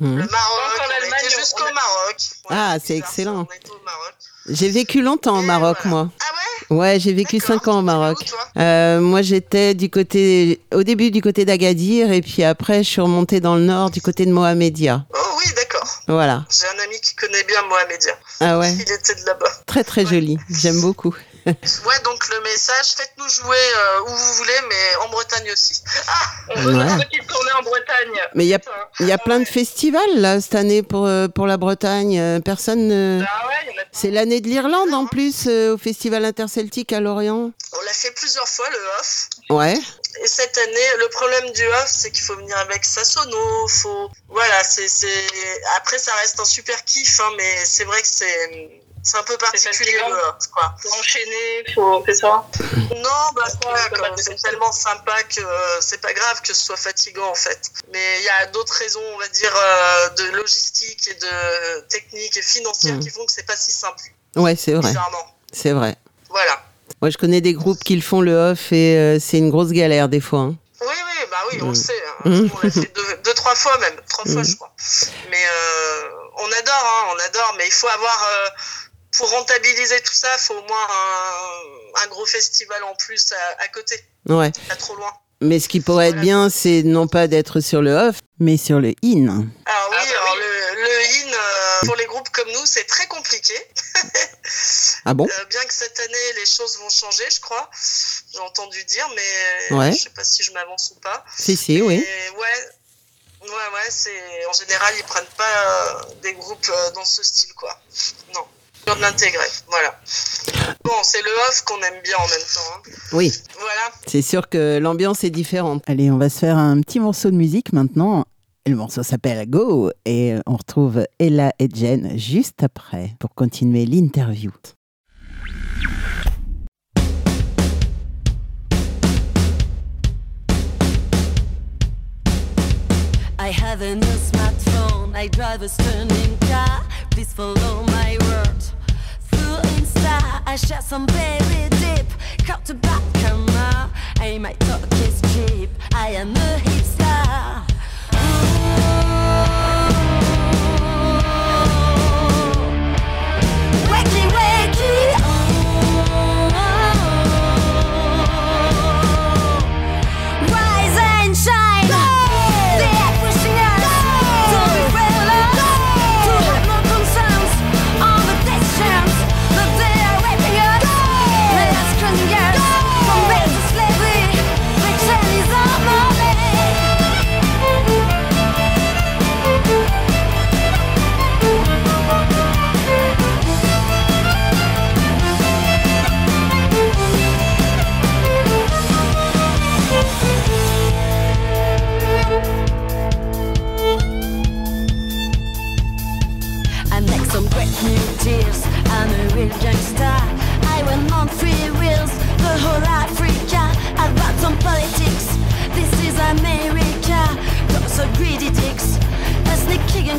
Mhm. le Maroc. On a été jusqu'au a- Maroc. Ah, c'est excellent. J'ai vécu longtemps au Maroc, voilà. moi. Ah ouais? Ouais, j'ai vécu D'accord. cinq ans au Maroc. où, toi? Euh, moi, j'étais du côté, au début du côté d'Agadir, et puis après, je suis remontée dans le nord, du côté de Mohamedia. Oh oui. Voilà. J'ai un ami qui connaît bien Mohamedia. Ah ouais, Il était de là-bas. très très joli. J'aime beaucoup. <laughs> Ouais, donc le message, faites-nous jouer euh, où vous voulez, mais en Bretagne aussi. On veut Ouais. une petite tournée en Bretagne. Mais il y a, y plein de festivals là cette année pour euh, pour la Bretagne. Euh, Personne. ne- Ah ouais, C'est l'année de l'Irlande en plus euh, au Festival interceltique à Lorient. On l'a fait plusieurs fois, le off. Ouais. Et cette année, le problème du off, c'est qu'il faut venir avec sa sono. Faut... Voilà, c'est, c'est... Après, ça reste un super kiff, hein, mais c'est vrai que c'est, c'est un peu particulier le off, quoi. faut enchaîner, faut faire ça. Non, bah, c'est c'est tellement sympa que euh, c'est pas grave que ce soit fatigant, en fait. Mais il y a d'autres raisons, on va dire, euh, de logistique et de technique et financière Mm. qui font que c'est pas si simple, Ouais, c'est vrai. C'est vrai. Voilà. Moi, je connais des groupes qui le font le off et euh, c'est une grosse galère des fois. hein. Oui, oui, bah oui, on Mm. le sait. hein. Mm. On l'a fait deux, deux, trois fois même. Trois fois, Mm. je crois. Mais euh, on adore, hein, on adore. Mais il faut avoir. euh, pour rentabiliser tout ça, il faut au moins un, un gros festival en plus à, à côté, Ouais. pas trop loin. Mais ce qui pourrait être bien, c'est non pas d'être sur le off, mais sur le in. Alors oui, Ah bah alors oui. Le, le in, euh, pour les groupes comme nous, c'est très compliqué. Ah bon <laughs> Euh, bien que cette année, les choses vont changer, je crois. J'ai entendu dire, mais Ouais. je sais pas si je m'avance ou pas. Si, si, oui. Ouais, ouais, ouais, c'est en général ils prennent pas euh, des groupes euh, dans ce style quoi. Non, de l'intégrer, voilà. Bon, c'est le off qu'on aime bien en même temps. hein. Oui, Voilà. c'est sûr que l'ambiance est différente. Allez, on va se faire un petit morceau de musique maintenant. Le morceau s'appelle Go et on retrouve Ella et Jen juste après pour continuer l'interview. I have a new smartphone. I drive a stunning car. Please follow my word. I share some very deep cut to back camera Hey, my talk is cheap. I am a hipster. Wakey, wakey, oh. virgin star. I went on three wheels, the whole Africa. I bought some politics. This is America. Got so greedy dicks, a sneaky young.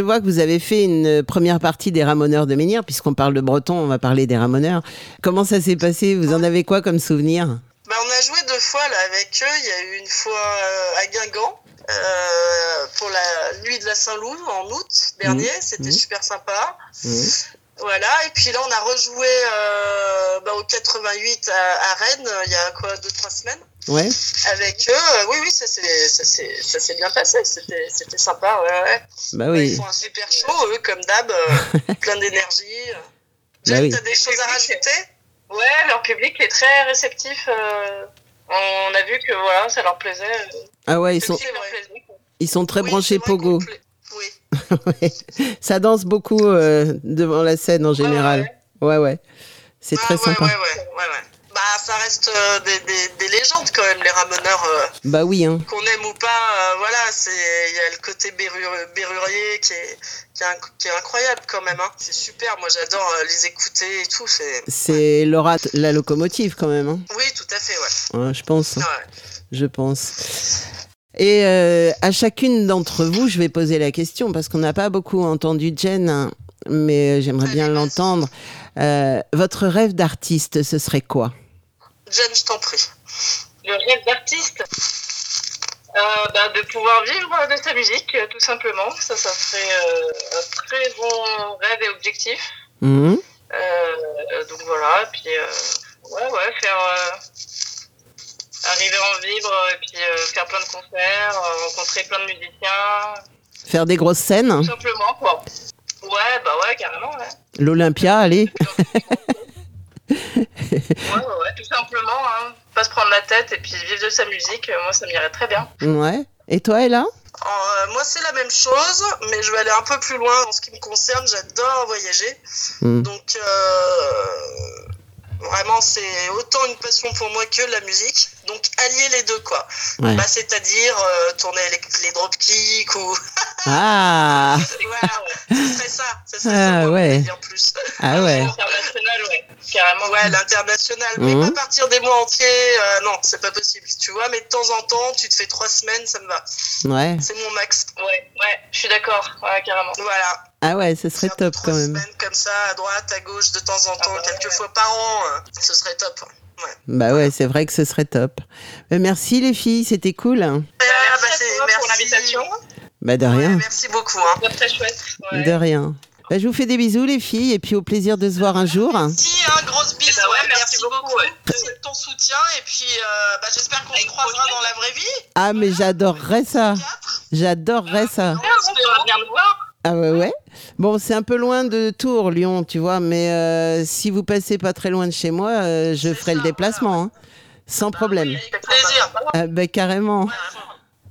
Je vois que vous avez fait une première partie des Ramoneurs de Menhir, puisqu'on parle de breton, on va parler des Ramoneurs. Comment ça s'est passé? Vous en avez quoi comme souvenir? Bah, on a joué deux fois là avec eux. Il y a eu une fois euh, à Guingamp euh, pour la nuit de la Saint-Loup en août dernier. C'était Mhm. super sympa. Mhm. Voilà. Et puis là, on a rejoué euh, bah, au 88 à, à Rennes euh, il y a quoi deux trois semaines? Ouais avec eux. Euh, oui, oui, ça s'est bien passé. C'était c'était sympa. Ouais, ouais. Bah Ils oui. font un super show eux comme d'hab, euh, <laughs> plein d'énergie. Bah oui. t'as des choses à rajouter? Ouais, leur public est très réceptif. euh, on a vu que voilà, ça leur plaisait. Ah ouais, ils sont, ils sont très Oui, branchés pogo. Ça danse beaucoup euh, devant la scène en général. Ouais, ouais. C'est Ah, très ouais, sympa. Ouais. Bah, ça reste euh, des, des, des légendes quand même, les ramoneurs. euh, Bah oui, hein. qu'on aime ou pas, voilà, c'est il y a le côté berru- berrurier qui est, qui, est, inc- qui est incroyable quand même. Hein. C'est super, moi j'adore les écouter et tout. C'est... Laura, la locomotive quand même, hein. Oui, tout à fait, ouais. Je pense. ouais. je pense. Et euh, à chacune d'entre vous, je vais poser la question parce qu'on n'a pas beaucoup entendu Jen, hein, mais euh, j'aimerais bien Allez, vas-y. l'entendre. Euh, votre rêve d'artiste, ce serait quoi? Jen, je t'en prie. Le rêve d'artiste, euh, bah, de pouvoir vivre de sa musique, tout simplement. Ça, ça serait un très bon rêve et objectif. Euh, donc voilà, puis ouais, ouais, faire arriver à en vivre et puis euh, faire plein de concerts, euh, rencontrer plein de musiciens, Faire des grosses scènes tout simplement quoi. Ouais, bah ouais, carrément, ouais. L'Olympia, allez Ouais, ouais, ouais, tout simplement, hein. pas se prendre la tête et puis vivre de sa musique, euh, moi ça m'irait très bien. Ouais. Et toi, Ella? Euh, moi, c'est la même chose, mais je vais aller un peu plus loin en ce qui me concerne. J'adore voyager. Mm. Donc, euh, vraiment, c'est autant une passion pour moi que la musique. Donc, allier les deux, quoi. Ouais. Bah, C'est-à-dire euh, tourner les, les dropkicks ou. <laughs> Ah ce serait ça. Ce serait Ah, ça, ouais. dire plus. Ah ouais International, ouais, carrément. Ouais, l'international. Mais Mhm. pas partir des mois entiers, euh, non, c'est pas possible. Tu vois, mais de temps en temps, tu te fais trois semaines, ça me va. Ouais. C'est mon max. Ouais, ouais, je suis d'accord, ouais, carrément. Voilà. Ah ouais, ce serait top quand même. comme ça, à droite, à gauche, de temps en temps, bah quelques ouais. fois par an, euh, ce serait top. Ouais. Bah ouais, c'est vrai que ce serait top. Euh, merci les filles, c'était cool. Ah, merci bah, à pour merci. l'invitation. Bah de Ouais, rien, merci beaucoup. Hein. C'est très chouette. ouais. de rien. Bah, je vous fais des bisous les filles et puis au plaisir de se voir un jour. Si, un grosse bise. Ouais, ouais, merci merci beaucoup. Merci de ton soutien. Et puis, euh, bah, j'espère qu'on se croisera dans la vraie vie. Ah mais j'adorerais ça, j'adorerais ça. Ah, on peut venir nous voir. Ah ouais ouais. Bon c'est un peu loin de Tours, Lyon, tu vois, mais euh, si vous passez pas très loin de chez moi, euh, je ferai le ça, déplacement, hein, sans problème. Avec plaisir. Ah, bah carrément.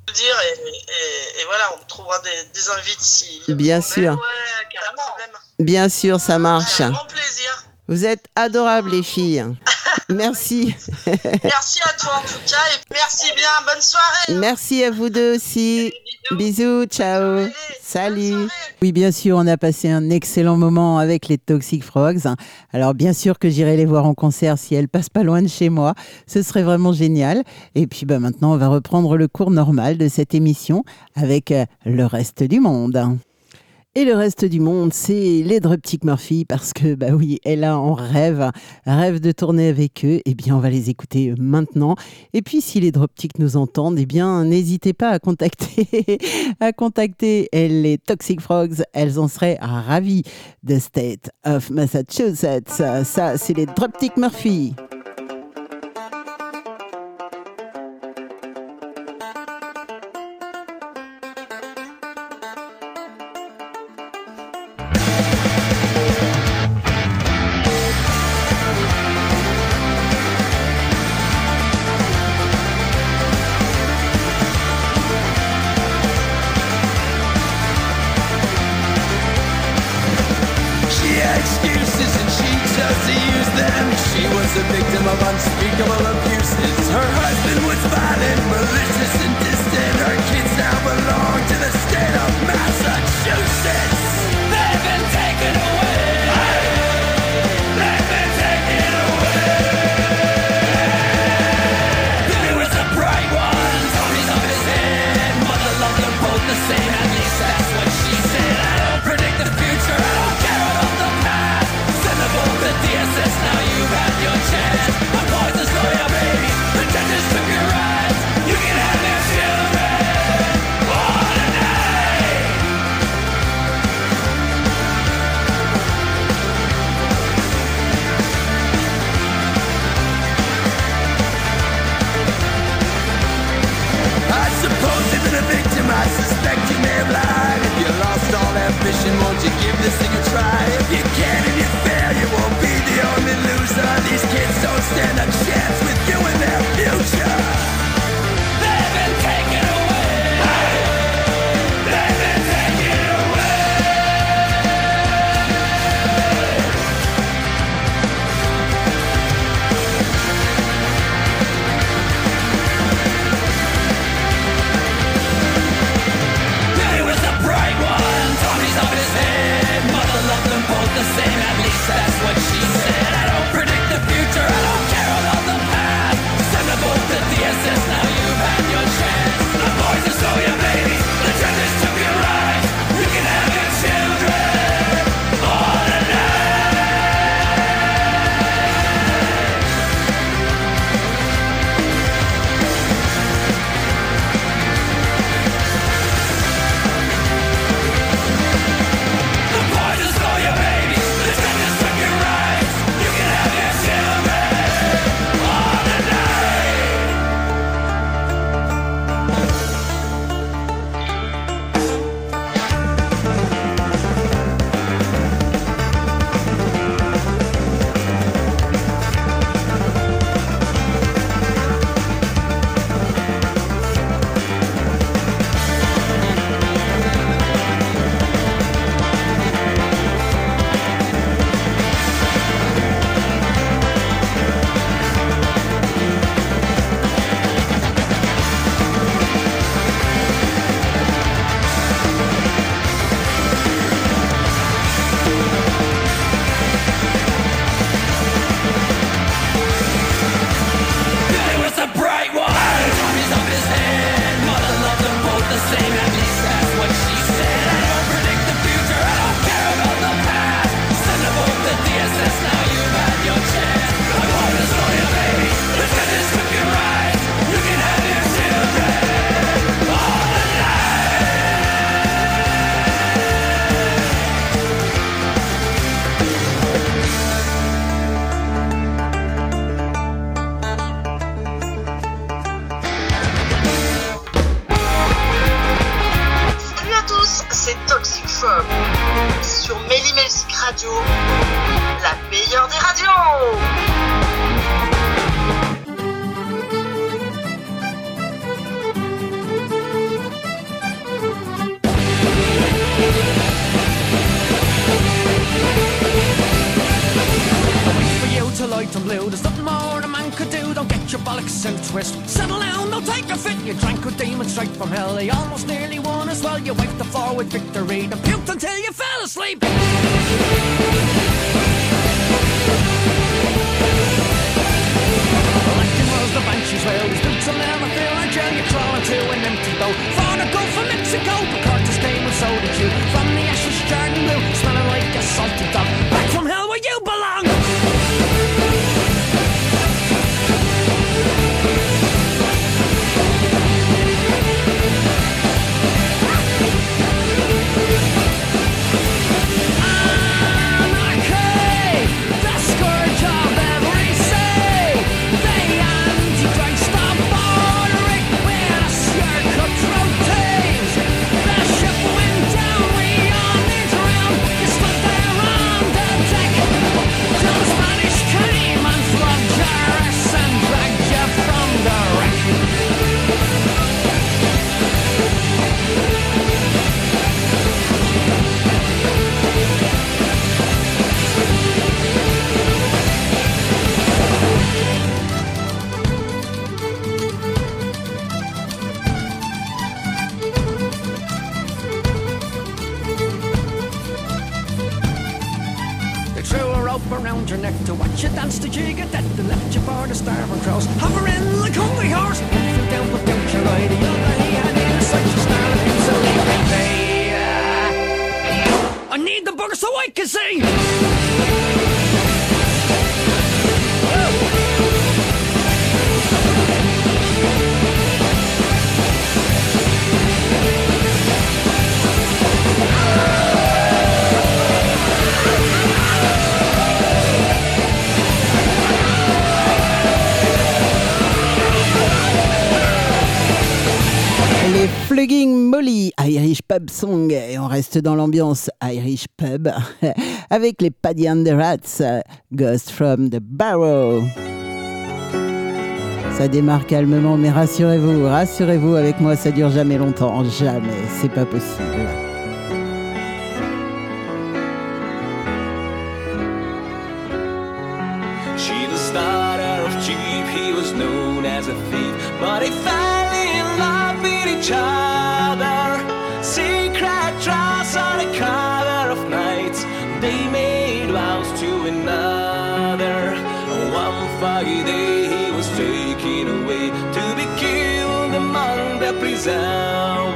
Le dire et, et- et voilà, on trouvera des, des invites si. Bien sûr, Ouais, carrément. bien sûr, ça marche. Avec grand plaisir. Vous êtes adorables, les filles. Merci. <laughs> merci à toi en tout cas et merci bien. Bonne soirée. Merci à vous deux aussi. Bisous, ciao. Salut. Oui, bien sûr, on a passé un excellent moment avec les Toxic Frogs. Alors, bien sûr que j'irai les voir en concert si elles passent pas loin de chez moi. Ce serait vraiment génial. Et puis, bah, maintenant, on va reprendre le cours normal de cette émission avec euh, le reste du monde. Et le reste du monde, c'est les Droptic Murphy parce que, bah oui, elle a en rêve, rêve de tourner avec eux. Eh bien, on va les écouter maintenant. Et puis, si les Droptic nous entendent, eh bien, n'hésitez pas à contacter, <laughs> à contacter les Toxic Frogs. Elles en seraient ravies. The State of Massachusetts. Ça, c'est les Droptic Murphy. Pub Song et on reste dans l'ambiance Irish Pub <laughs> avec les Paddy and the Rats, Ghost from the Barrow. Ça démarre calmement, mais rassurez-vous, rassurez-vous, avec moi ça dure jamais longtemps, jamais, c'est pas possible. But he fell in love with. is out.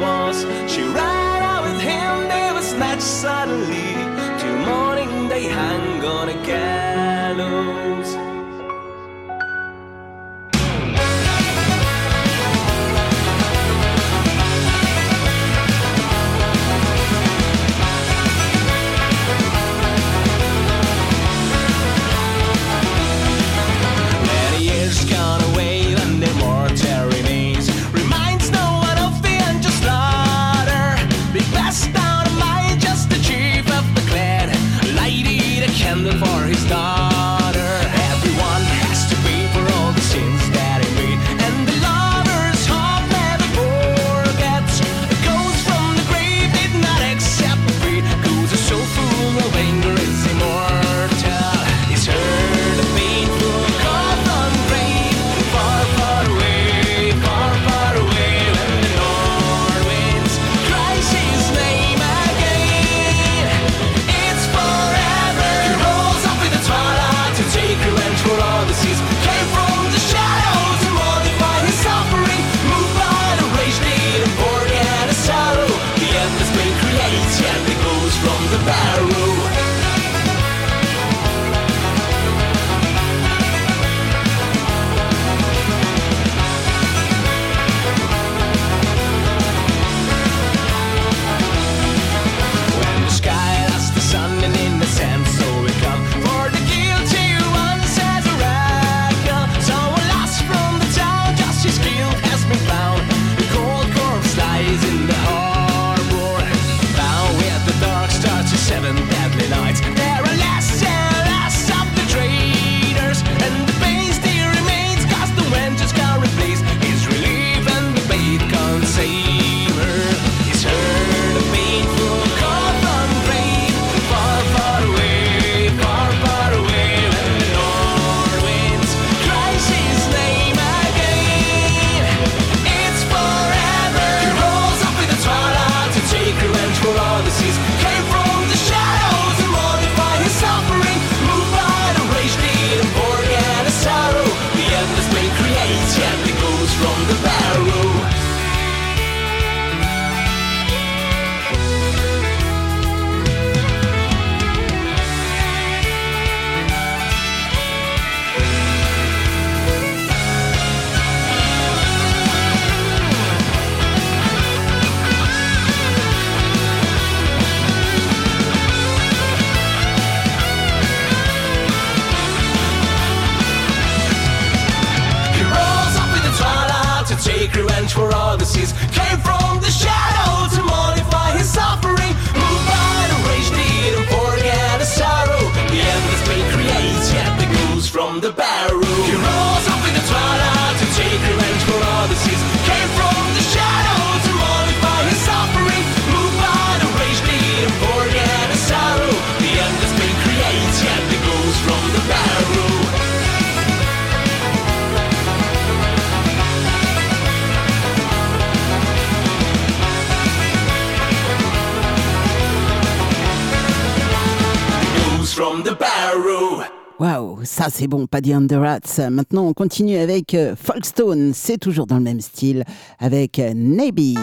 Ah c'est bon, Paddy and the Rats. Maintenant on continue avec euh, Folkstone, c'est toujours dans le même style, avec euh, Navy.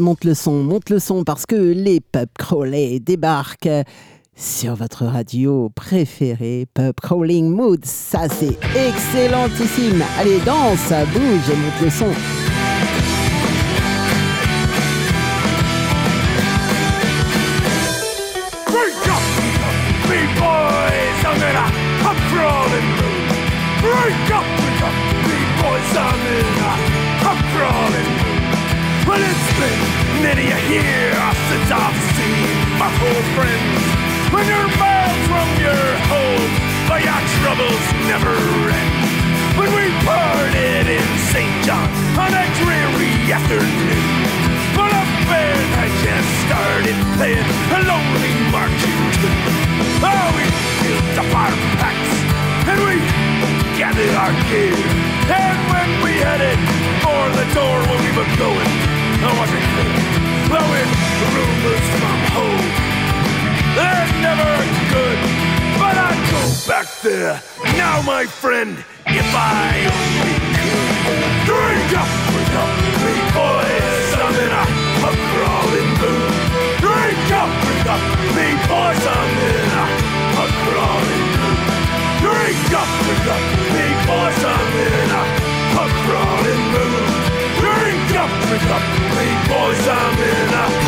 Monte le son, monte le son, parce que les pub crawlers débarquent sur votre radio préférée. Pub crawling mood, ça c'est excellentissime. Allez, danse, bouge, et monte le son. Break up with the big boys, I'm in a, a crawling years since I've seen my old friends. When you're miles from your home, but your troubles never end. When we parted in St. John on a dreary afternoon. But a band had just started playing a lonely marching tune. Oh, we filled up our packs and we gathered our gear. And when we headed for the door where we were going, I wasn't clear. Blowing rumors from home. They're never good, but I'd go back there now, my friend, if I only could. Drink up, drink up, me boys, I'm in a, a crawling mood. Drink up, drink up, me boys, I'm in a, a crawling mood. Drink up, drink up, me boys, I'm in a, a crawling mood. Drink up, drink up, me boys,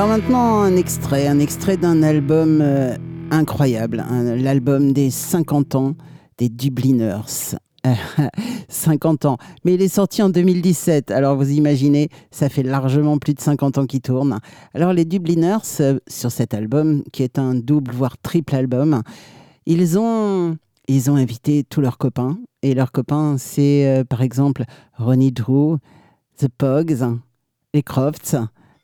Alors maintenant, un extrait, un extrait d'un album euh, incroyable, l'album des 50 ans des Dubliners. <laughs> 50 ans. Mais il est sorti en 2017. Alors vous imaginez, ça fait largement plus de 50 ans qu'il tourne. Alors les Dubliners, euh, sur cet album, qui est un double voire triple album, ils ont, ils ont invité tous leurs copains. Et leurs copains, c'est euh, par exemple Ronnie Drew, The Pogs, les Crofts.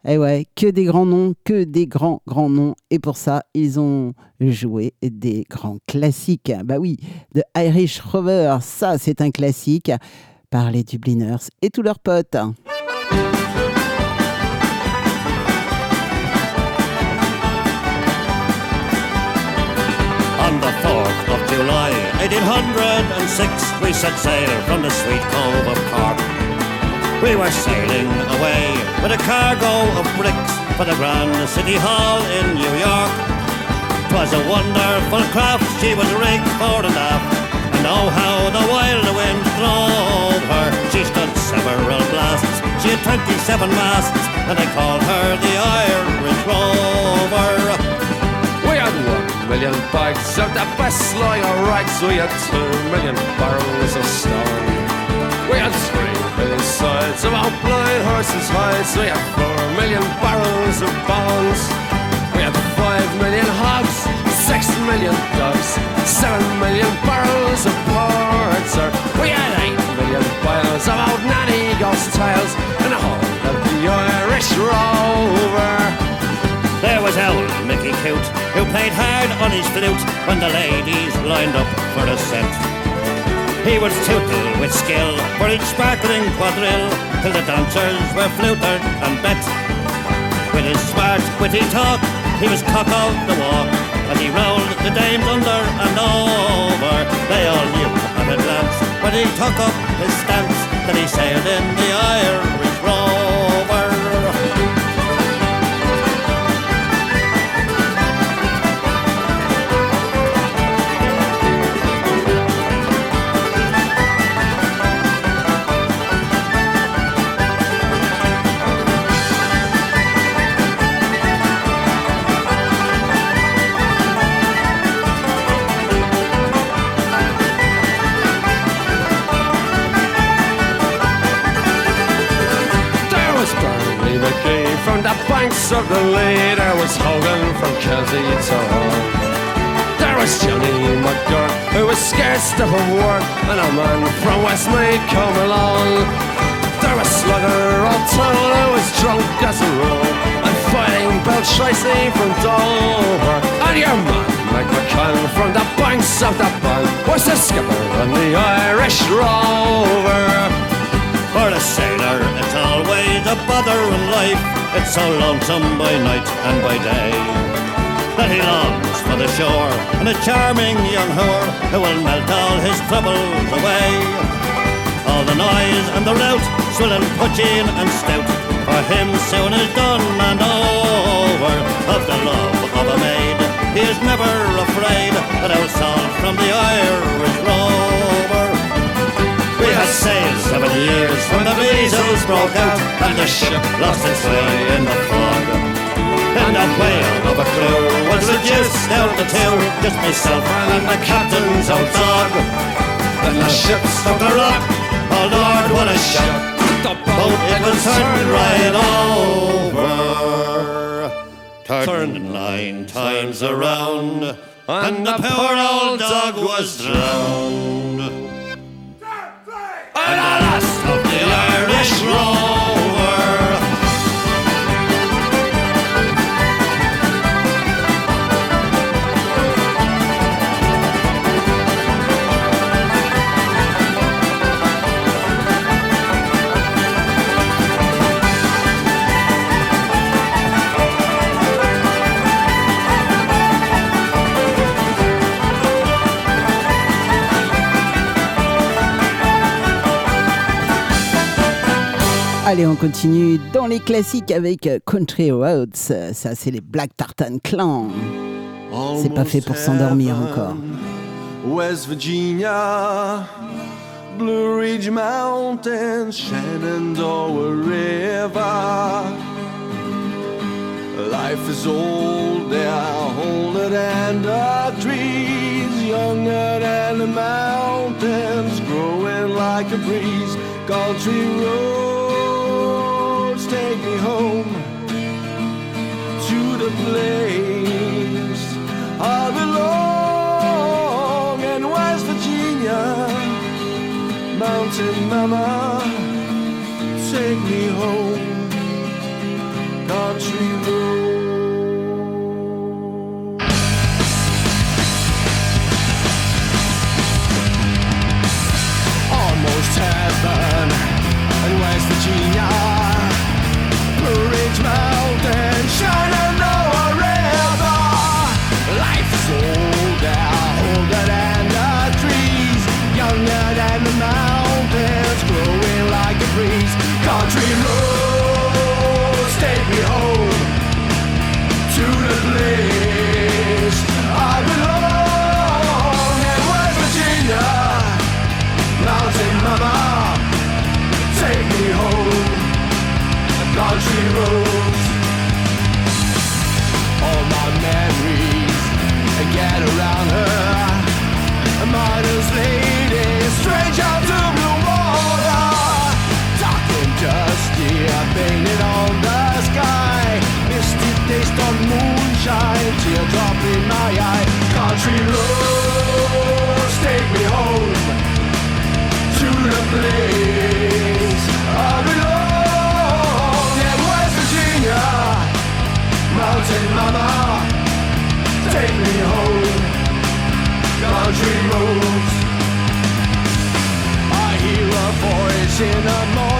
Eh ouais, que des grands noms, que des grands, grands noms. Et pour ça, ils ont joué des grands classiques. Bah oui, The Irish Rover, ça c'est un classique par les Dubliners et tous leurs potes. On the 4th of July, 1806, we set sail from the sweet cove of Cork. We were sailing away with a cargo of bricks for the Grand City Hall in New York. 'Twas a wonderful craft, she was rigged fore and aft, and oh how the wild wind drove her. She stood several blasts, she had 27 masts, and they called her the Irish Rover. We had one million bags of the best lager rights. We had two million barrels of stone. We had three sides of our blind horses' hides. We had four million barrels of bonds. We had five million hogs, six million dogs, seven million barrels of porter. We had eight million piles of old nanny ghost tales and a whole of the Irish rover. There was old Mickey Coote, who played hard on his flute when the ladies lined up for a scent. He was tootle with skill for each sparkling quadrille till the dancers were flutered and bet. With his smart, witty talk, he was cock of the walk as he rolled the dames under and over. They all knew at a glance when he took up his stance that he sailed in the Irish banks of the Lee. There was Hogan from Kelsey to. There was Johnny McGurk, who was scared of work, and a man from Westmead come along. There was Slugger O'Toole, who was drunk as a rule, and fighting Bill Tracy from Dover. And your man, Mike McCann, from the banks of the Bank, was the skipper on the Irish Rover. For a sailor, it's always a bother in life. It's so lonesome by night and by day. That he longs for the shore and a charming young whore who will melt all his troubles away. All the noise and the rout, swilling, putchin and stout, for him soon is done and over. Of the love of a maid, he is never afraid that I'll from the Irish rover. We sailed seven years when the measles broke out and the ship lost its way in the fog. And a whale of a crew was reduced down to two, just myself and the captain's old dog. Then the ship struck a rock, oh Lord, what a shock! The boat it was turned right over, turned nine times around, and the poor old dog was drowned. And the last of the Irish rover. Allez, on continue dans les classiques avec Country Roads. Ça, c'est les Black Tartan Clan. C'est pas fait pour s'endormir encore. West Virginia, Blue Ridge Mountains, Shenandoah River. Life is old, they are older than the trees, younger than the mountains, growing like a breeze. Country roads home to the place I belong in West Virginia. Mountain Mama, take me home, country road. Almost heaven in West Virginia. Blue heroes. All my memories get around her. A lady, water. Dark and dusty, painted on the sky. Misty taste of moonshine, teardrop in my eye. Country road. moves. I hear a voice in a moment.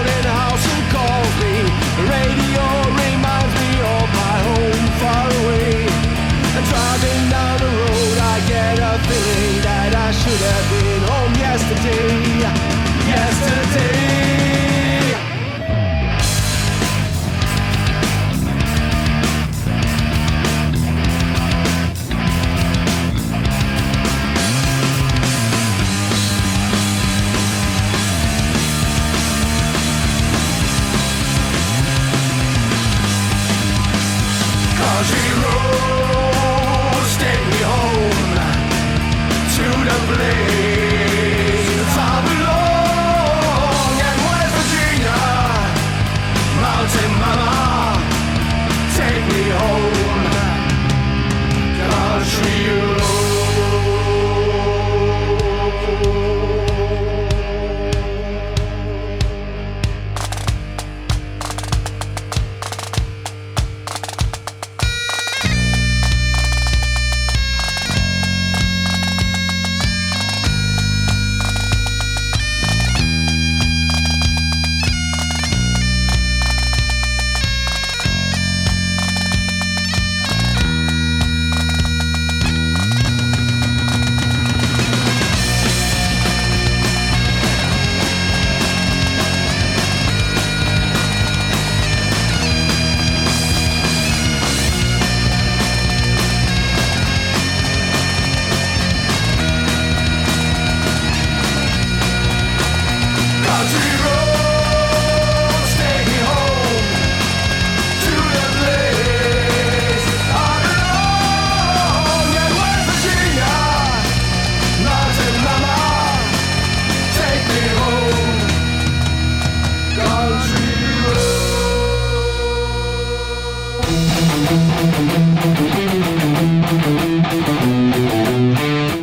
play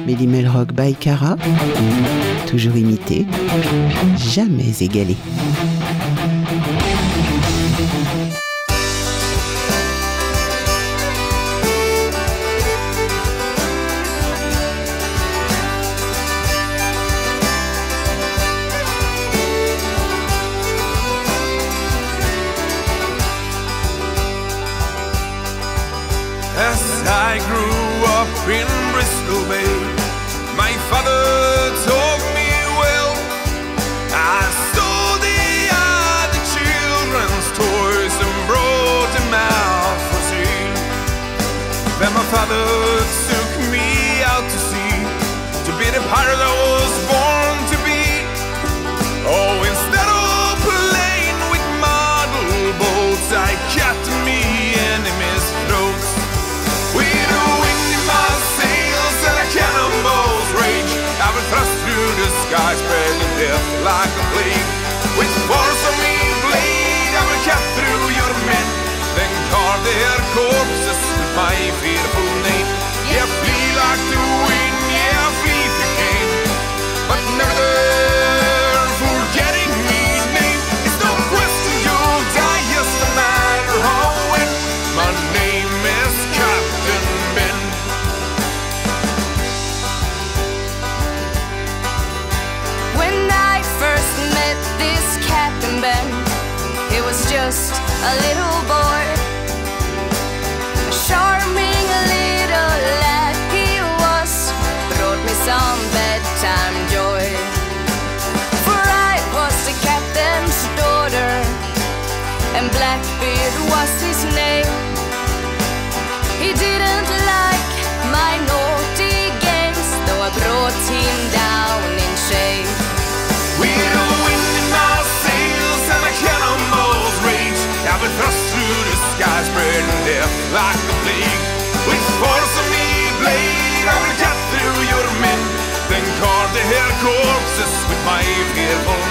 Melly Melrock by Cara, toujours imité, jamais égalé. He didn't like my naughty games, though I brought him down in shame. With a wind in my sails and a cannonball's I've thrust through the like. With force of blade, I will cut through your men, then carve the with my fearful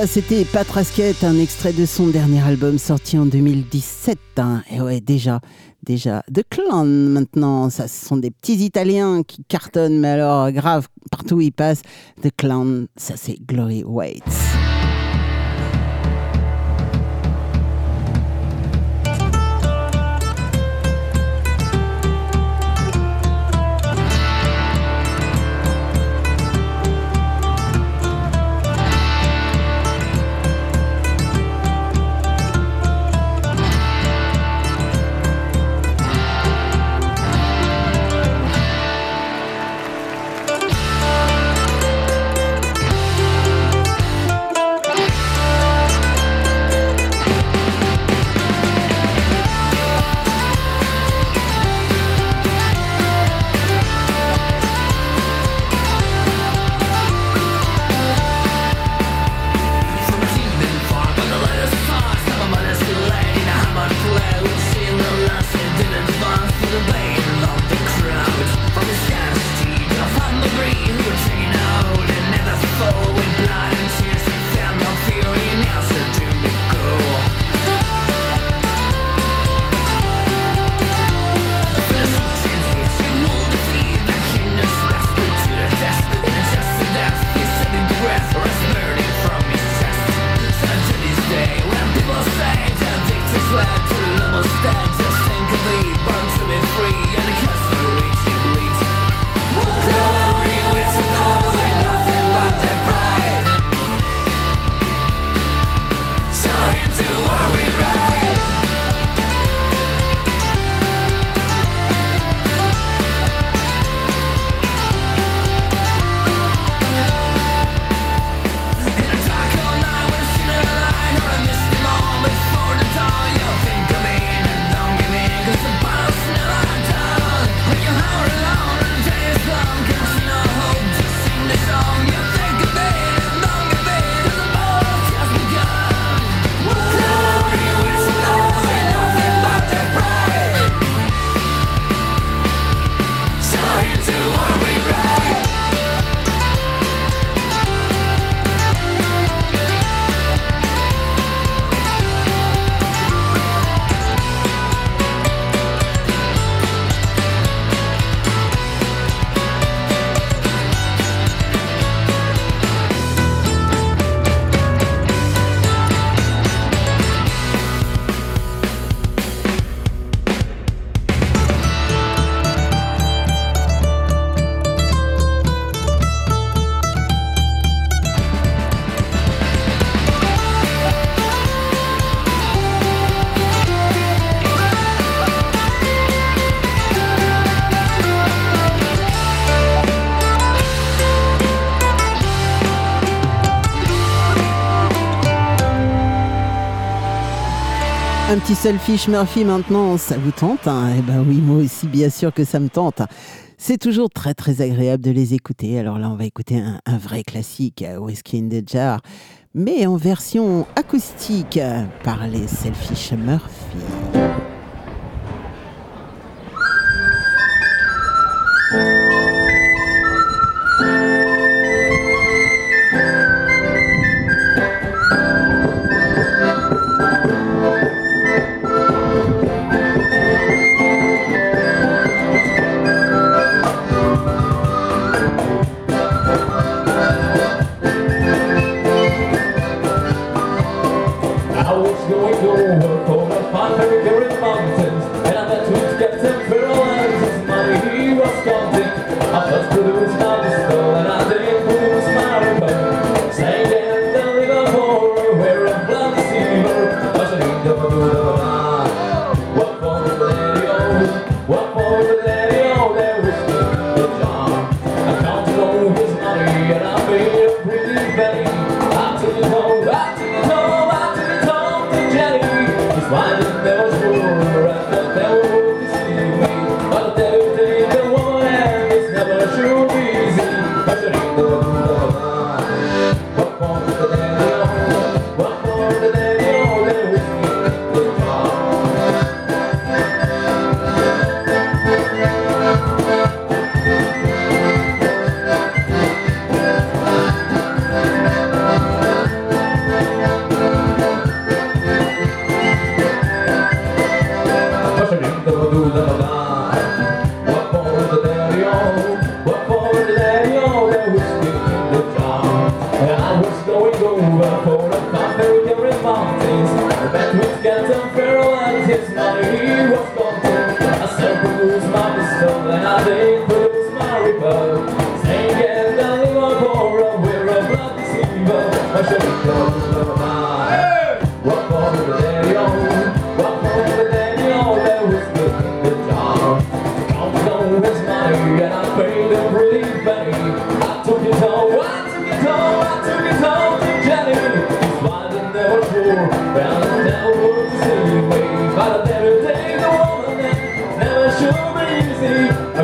ça c'était Pat Rasket, un extrait de son dernier album sorti en 2017. hein. Et ouais, déjà, déjà. The Clan maintenant, ça ce sont des petits Italiens qui cartonnent, mais alors grave, partout ils passent. The Clan, ça c'est Glory Waits. petit selfish Murphy maintenant, ça vous tente hein Eh ben oui, moi aussi, bien sûr que ça me tente. C'est toujours très très agréable de les écouter. Alors là, on va écouter un, un vrai classique, euh, Whiskey in the Jar, mais en version acoustique euh, par les Selfish Murphy.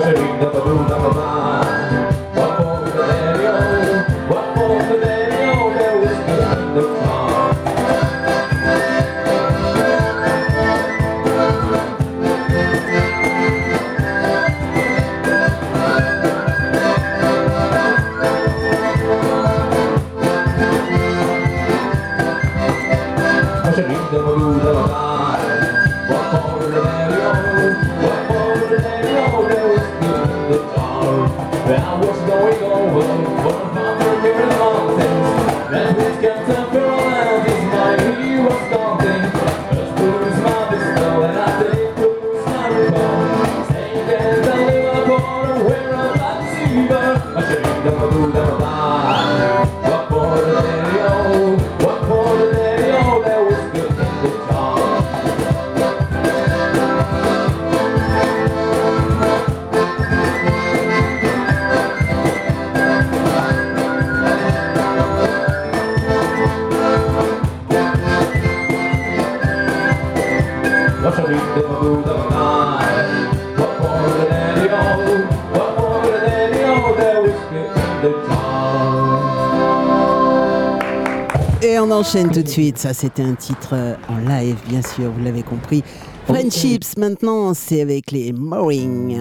Victory, never do, never mind. enchaîne tout de suite. Ça, c'était un titre euh, en live, bien sûr, vous l'avez compris. Friendships, maintenant, c'est avec les Mooring.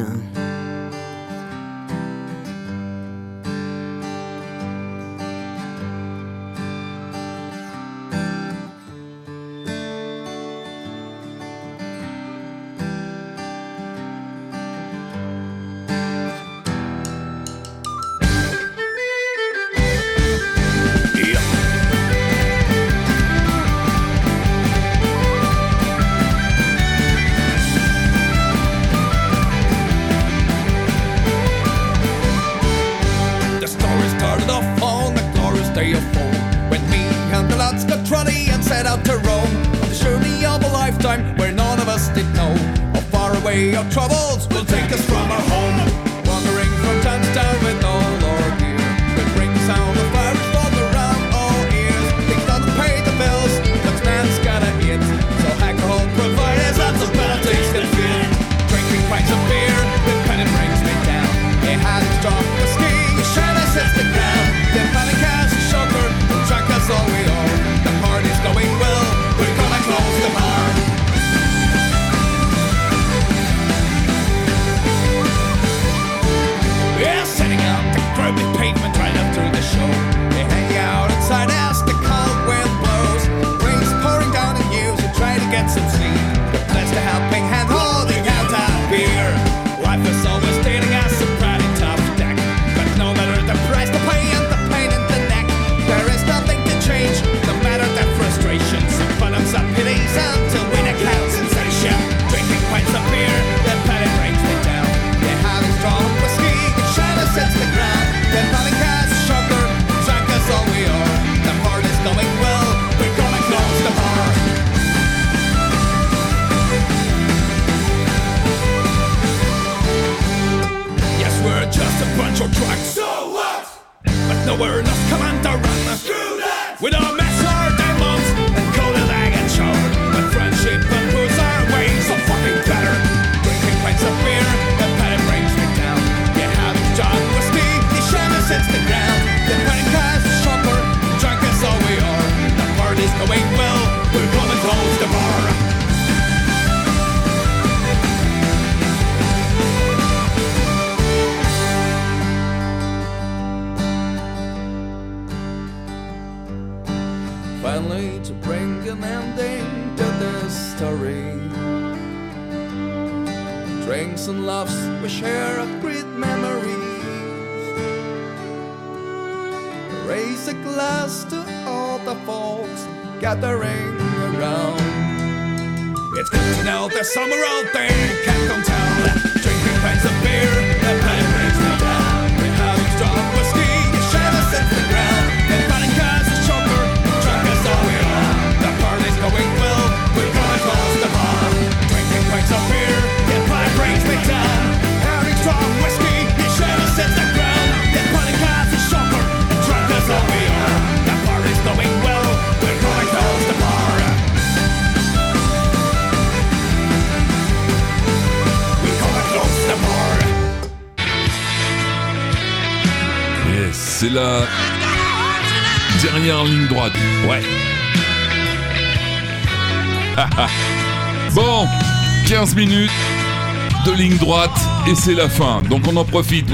et c'est la fin, donc on en profite.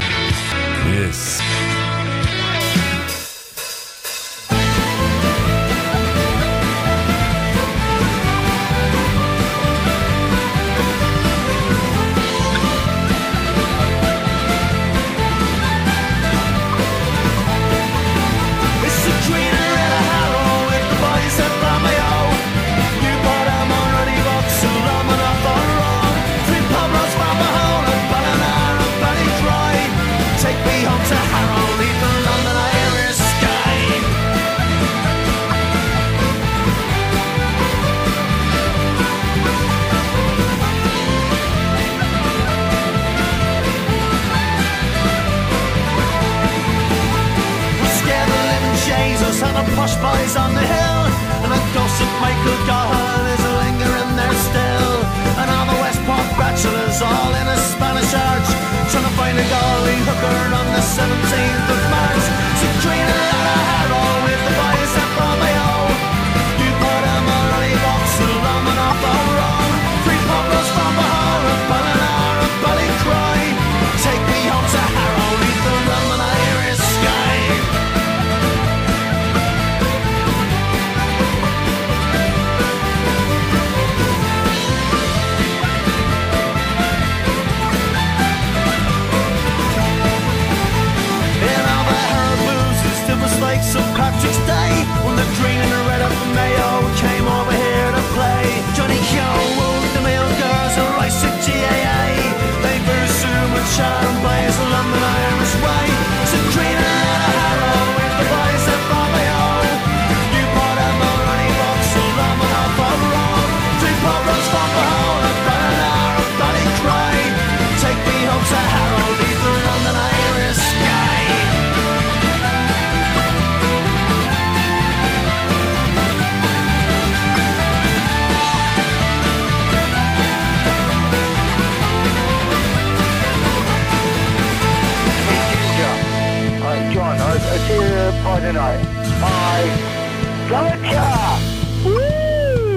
I'll, see you by tonight. Bye. Gotcha!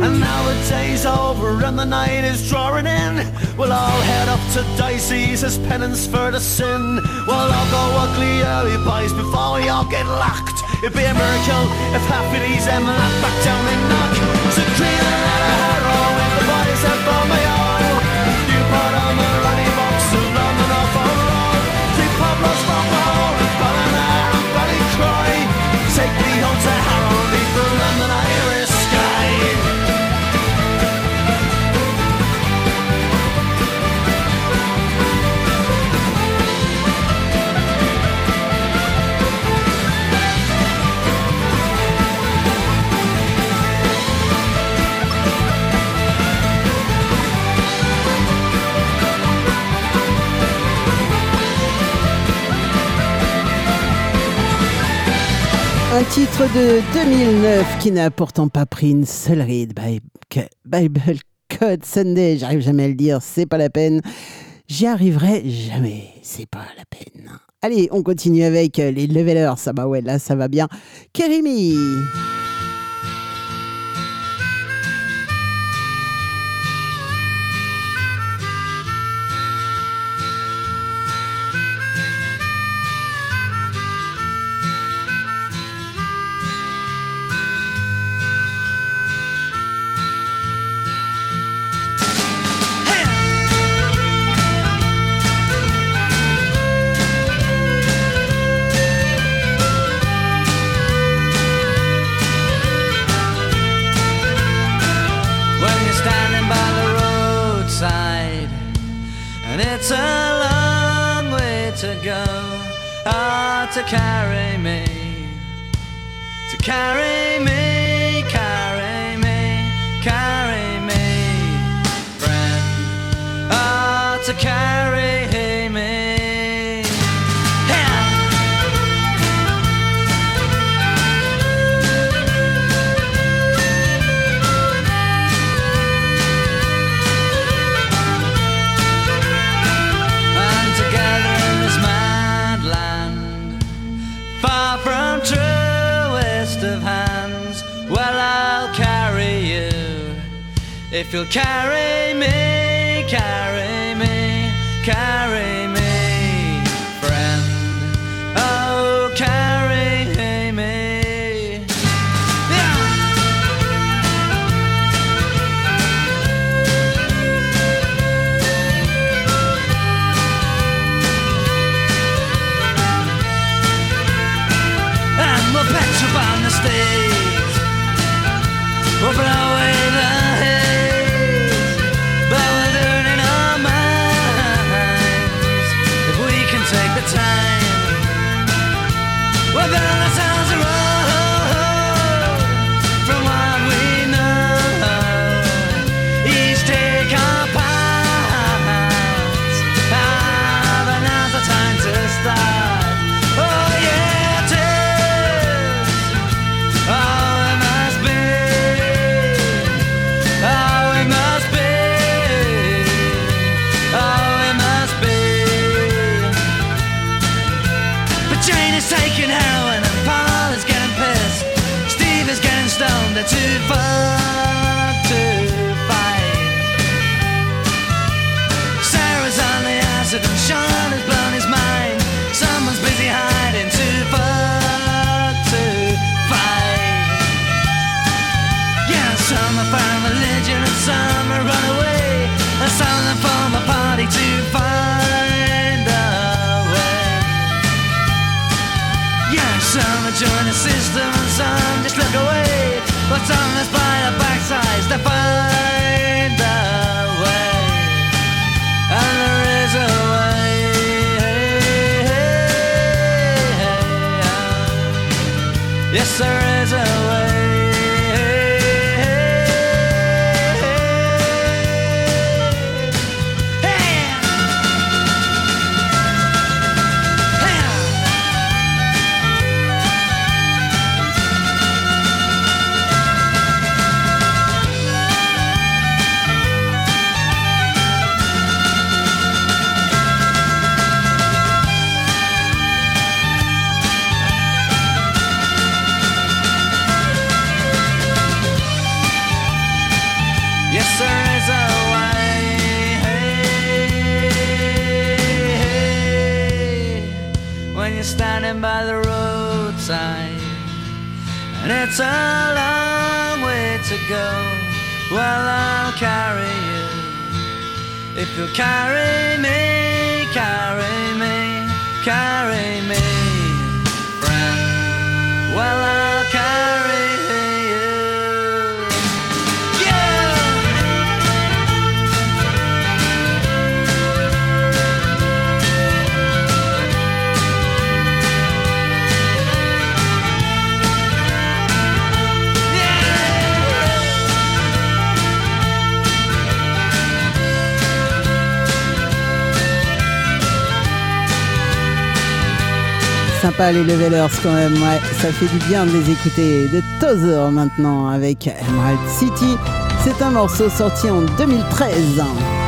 And now the day's over and the night is drawing in. We'll all head up to Dicey's as penance for the sin. We'll all go ugly early boys before we all get locked. It'd be a miracle if half of these em locked back down and knock. So clean and a harrow with the boys up on my own. You put on the running. Un titre de 2009 qui n'a pourtant pas pris une seule ride. Bible Code Sunday, j'arrive jamais à le dire, c'est pas la peine. J'y arriverai jamais, c'est pas la peine. Allez, on continue avec les levelers. Ça va, ouais, là ça va bien. Kerimi. If you'll carry me, carry me, carry me. 几分。It's a long way to go. Well, I'll carry you. If you'll carry me, carry me, carry me, friend. Well, I'll sympa les levelers quand même, ouais, ça fait du bien de les écouter. De Tozer maintenant avec Emerald City, c'est un morceau sorti en 2013.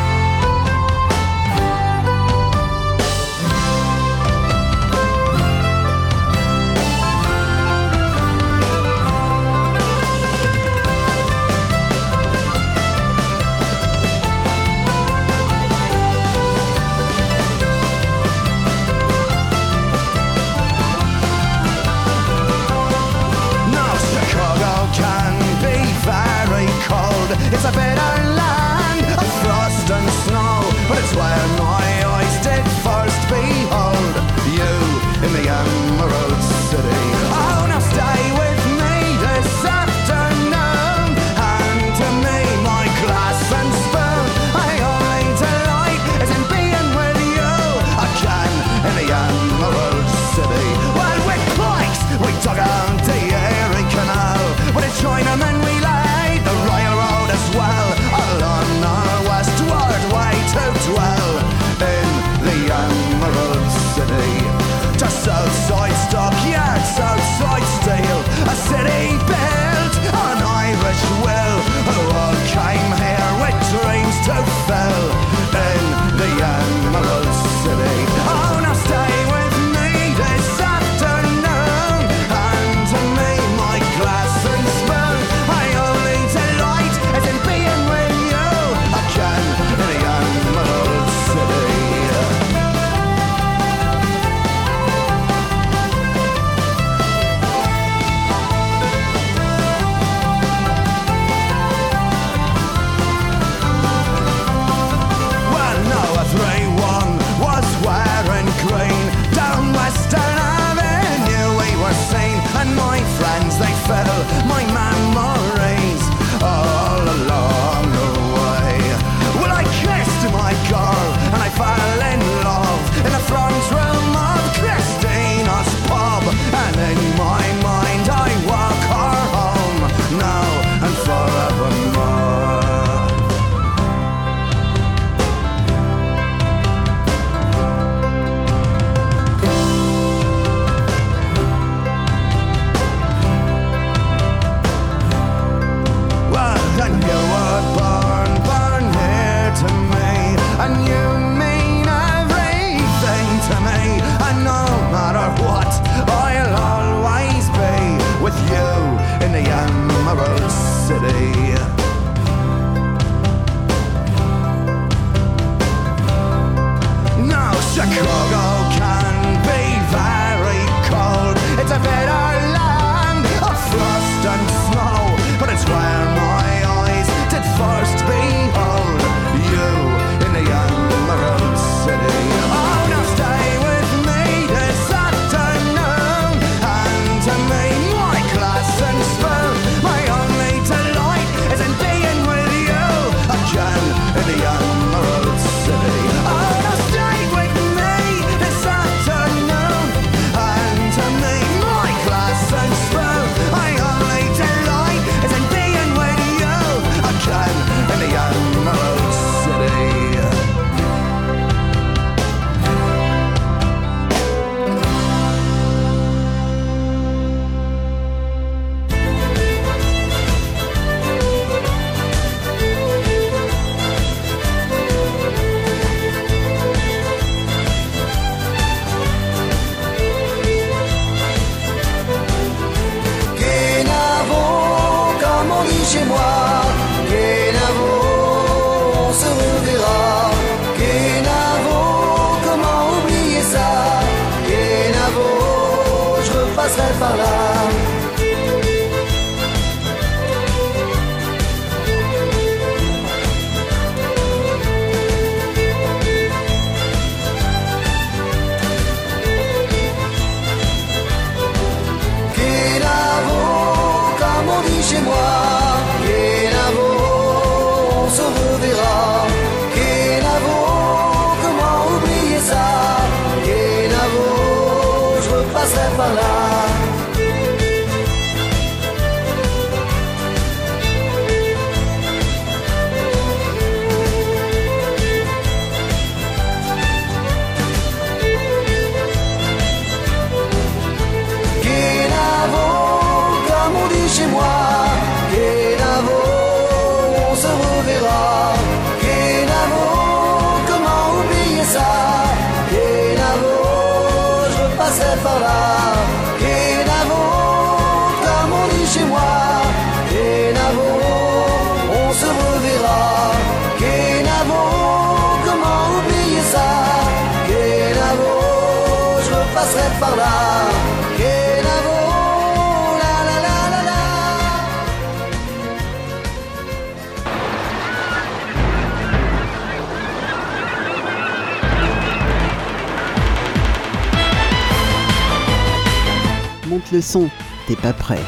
Son, t'es pas prêt.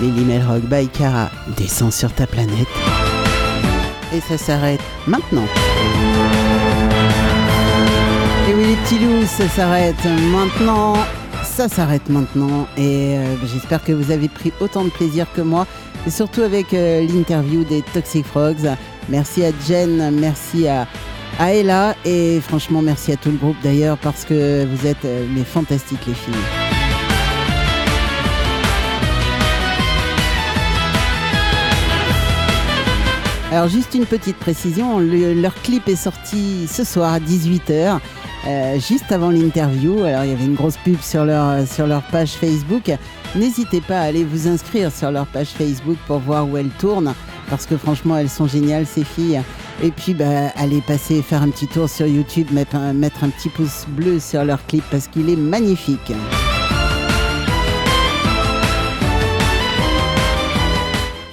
Lily Melrock by Cara descend sur ta planète. Et ça s'arrête maintenant. Et oui les petits loups, ça s'arrête maintenant. Ça s'arrête maintenant. Et euh, j'espère que vous avez pris autant de plaisir que moi. Et surtout avec euh, l'interview des Toxic Frogs. Merci à Jen, merci à, à Ella. Et franchement, merci à tout le groupe d'ailleurs parce que vous êtes euh, fantastiques les filles. Alors juste une petite précision, le- leur clip est sorti ce soir à 18h, juste avant l'interview. Alors il y avait une grosse pub sur leur, sur leur page Facebook. N'hésitez pas à aller vous inscrire sur leur page Facebook pour voir où elles tournent, parce que franchement elles sont géniales ces filles. Et puis bah, allez passer faire un petit tour sur YouTube, mettre un, mettre un petit pouce bleu sur leur clip parce qu'il est magnifique.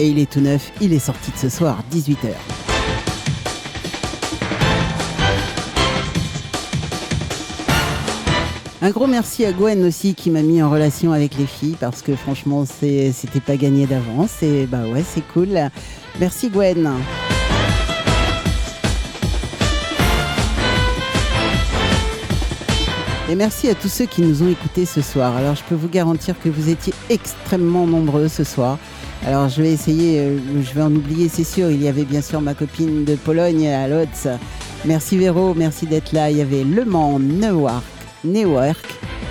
Et il est tout neuf, il est sorti de ce soir, 18h. Un gros merci à Gwen aussi qui m'a mis en relation avec les filles parce que franchement c'était pas gagné d'avance et bah ouais c'est cool. Merci Gwen. Et merci à tous ceux qui nous ont écoutés ce soir. Alors je peux vous garantir que vous étiez extrêmement nombreux ce soir. Alors je vais essayer, euh, je vais en oublier, c'est sûr. Il y avait bien sûr ma copine de Pologne à Lodz. Merci Véro, merci d'être là. Il y avait Le Mans, Newark, Newark.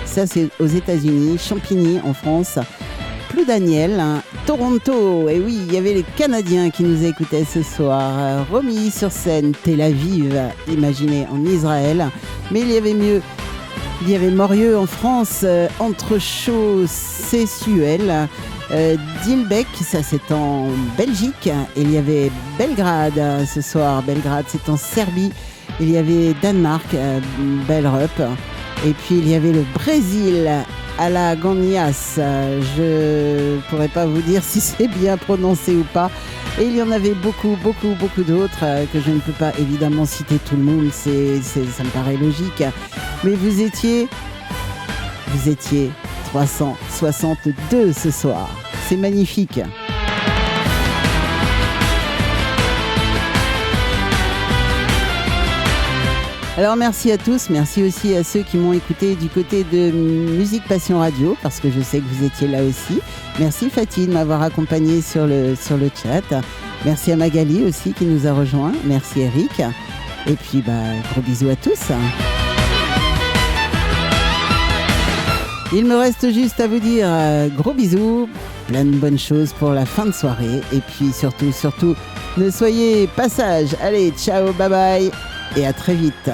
Ça c'est aux États-Unis, Champigny en France. Plus Daniel, hein, Toronto. Et oui, il y avait les Canadiens qui nous écoutaient ce soir. Romy sur scène, Tel Aviv, imaginez, en Israël. Mais il y avait mieux. Il y avait Morieux en France, euh, Entrechaux, Sessuel, euh, Dilbeck, ça c'est en Belgique. Il y avait Belgrade euh, ce soir. Belgrade, c'est en Serbie. Il y avait Danemark, euh, Belrup. Et puis il y avait le Brésil à la Gagnas. Je pourrais pas vous dire <laughs> si c'est bien prononcé ou pas. Et il y en avait beaucoup, beaucoup, beaucoup d'autres euh, que je ne peux pas évidemment citer tout le monde. C'est- ça me paraît logique. Mais vous étiez, vous étiez 362 ce soir. C'est magnifique. Alors merci à tous, merci aussi à ceux qui m'ont écouté du côté de Musique Passion Radio, parce que je sais que vous étiez là aussi. Merci Fatih de m'avoir accompagné sur le, sur le chat. Merci à Magali aussi qui nous a rejoints. Merci Eric. Et puis bah, gros bisous à tous. Il me reste juste à vous dire euh, gros bisous, plein de bonnes choses pour la fin de soirée. Et puis surtout, surtout, ne soyez pas sages. Allez, ciao, bye bye et à très vite.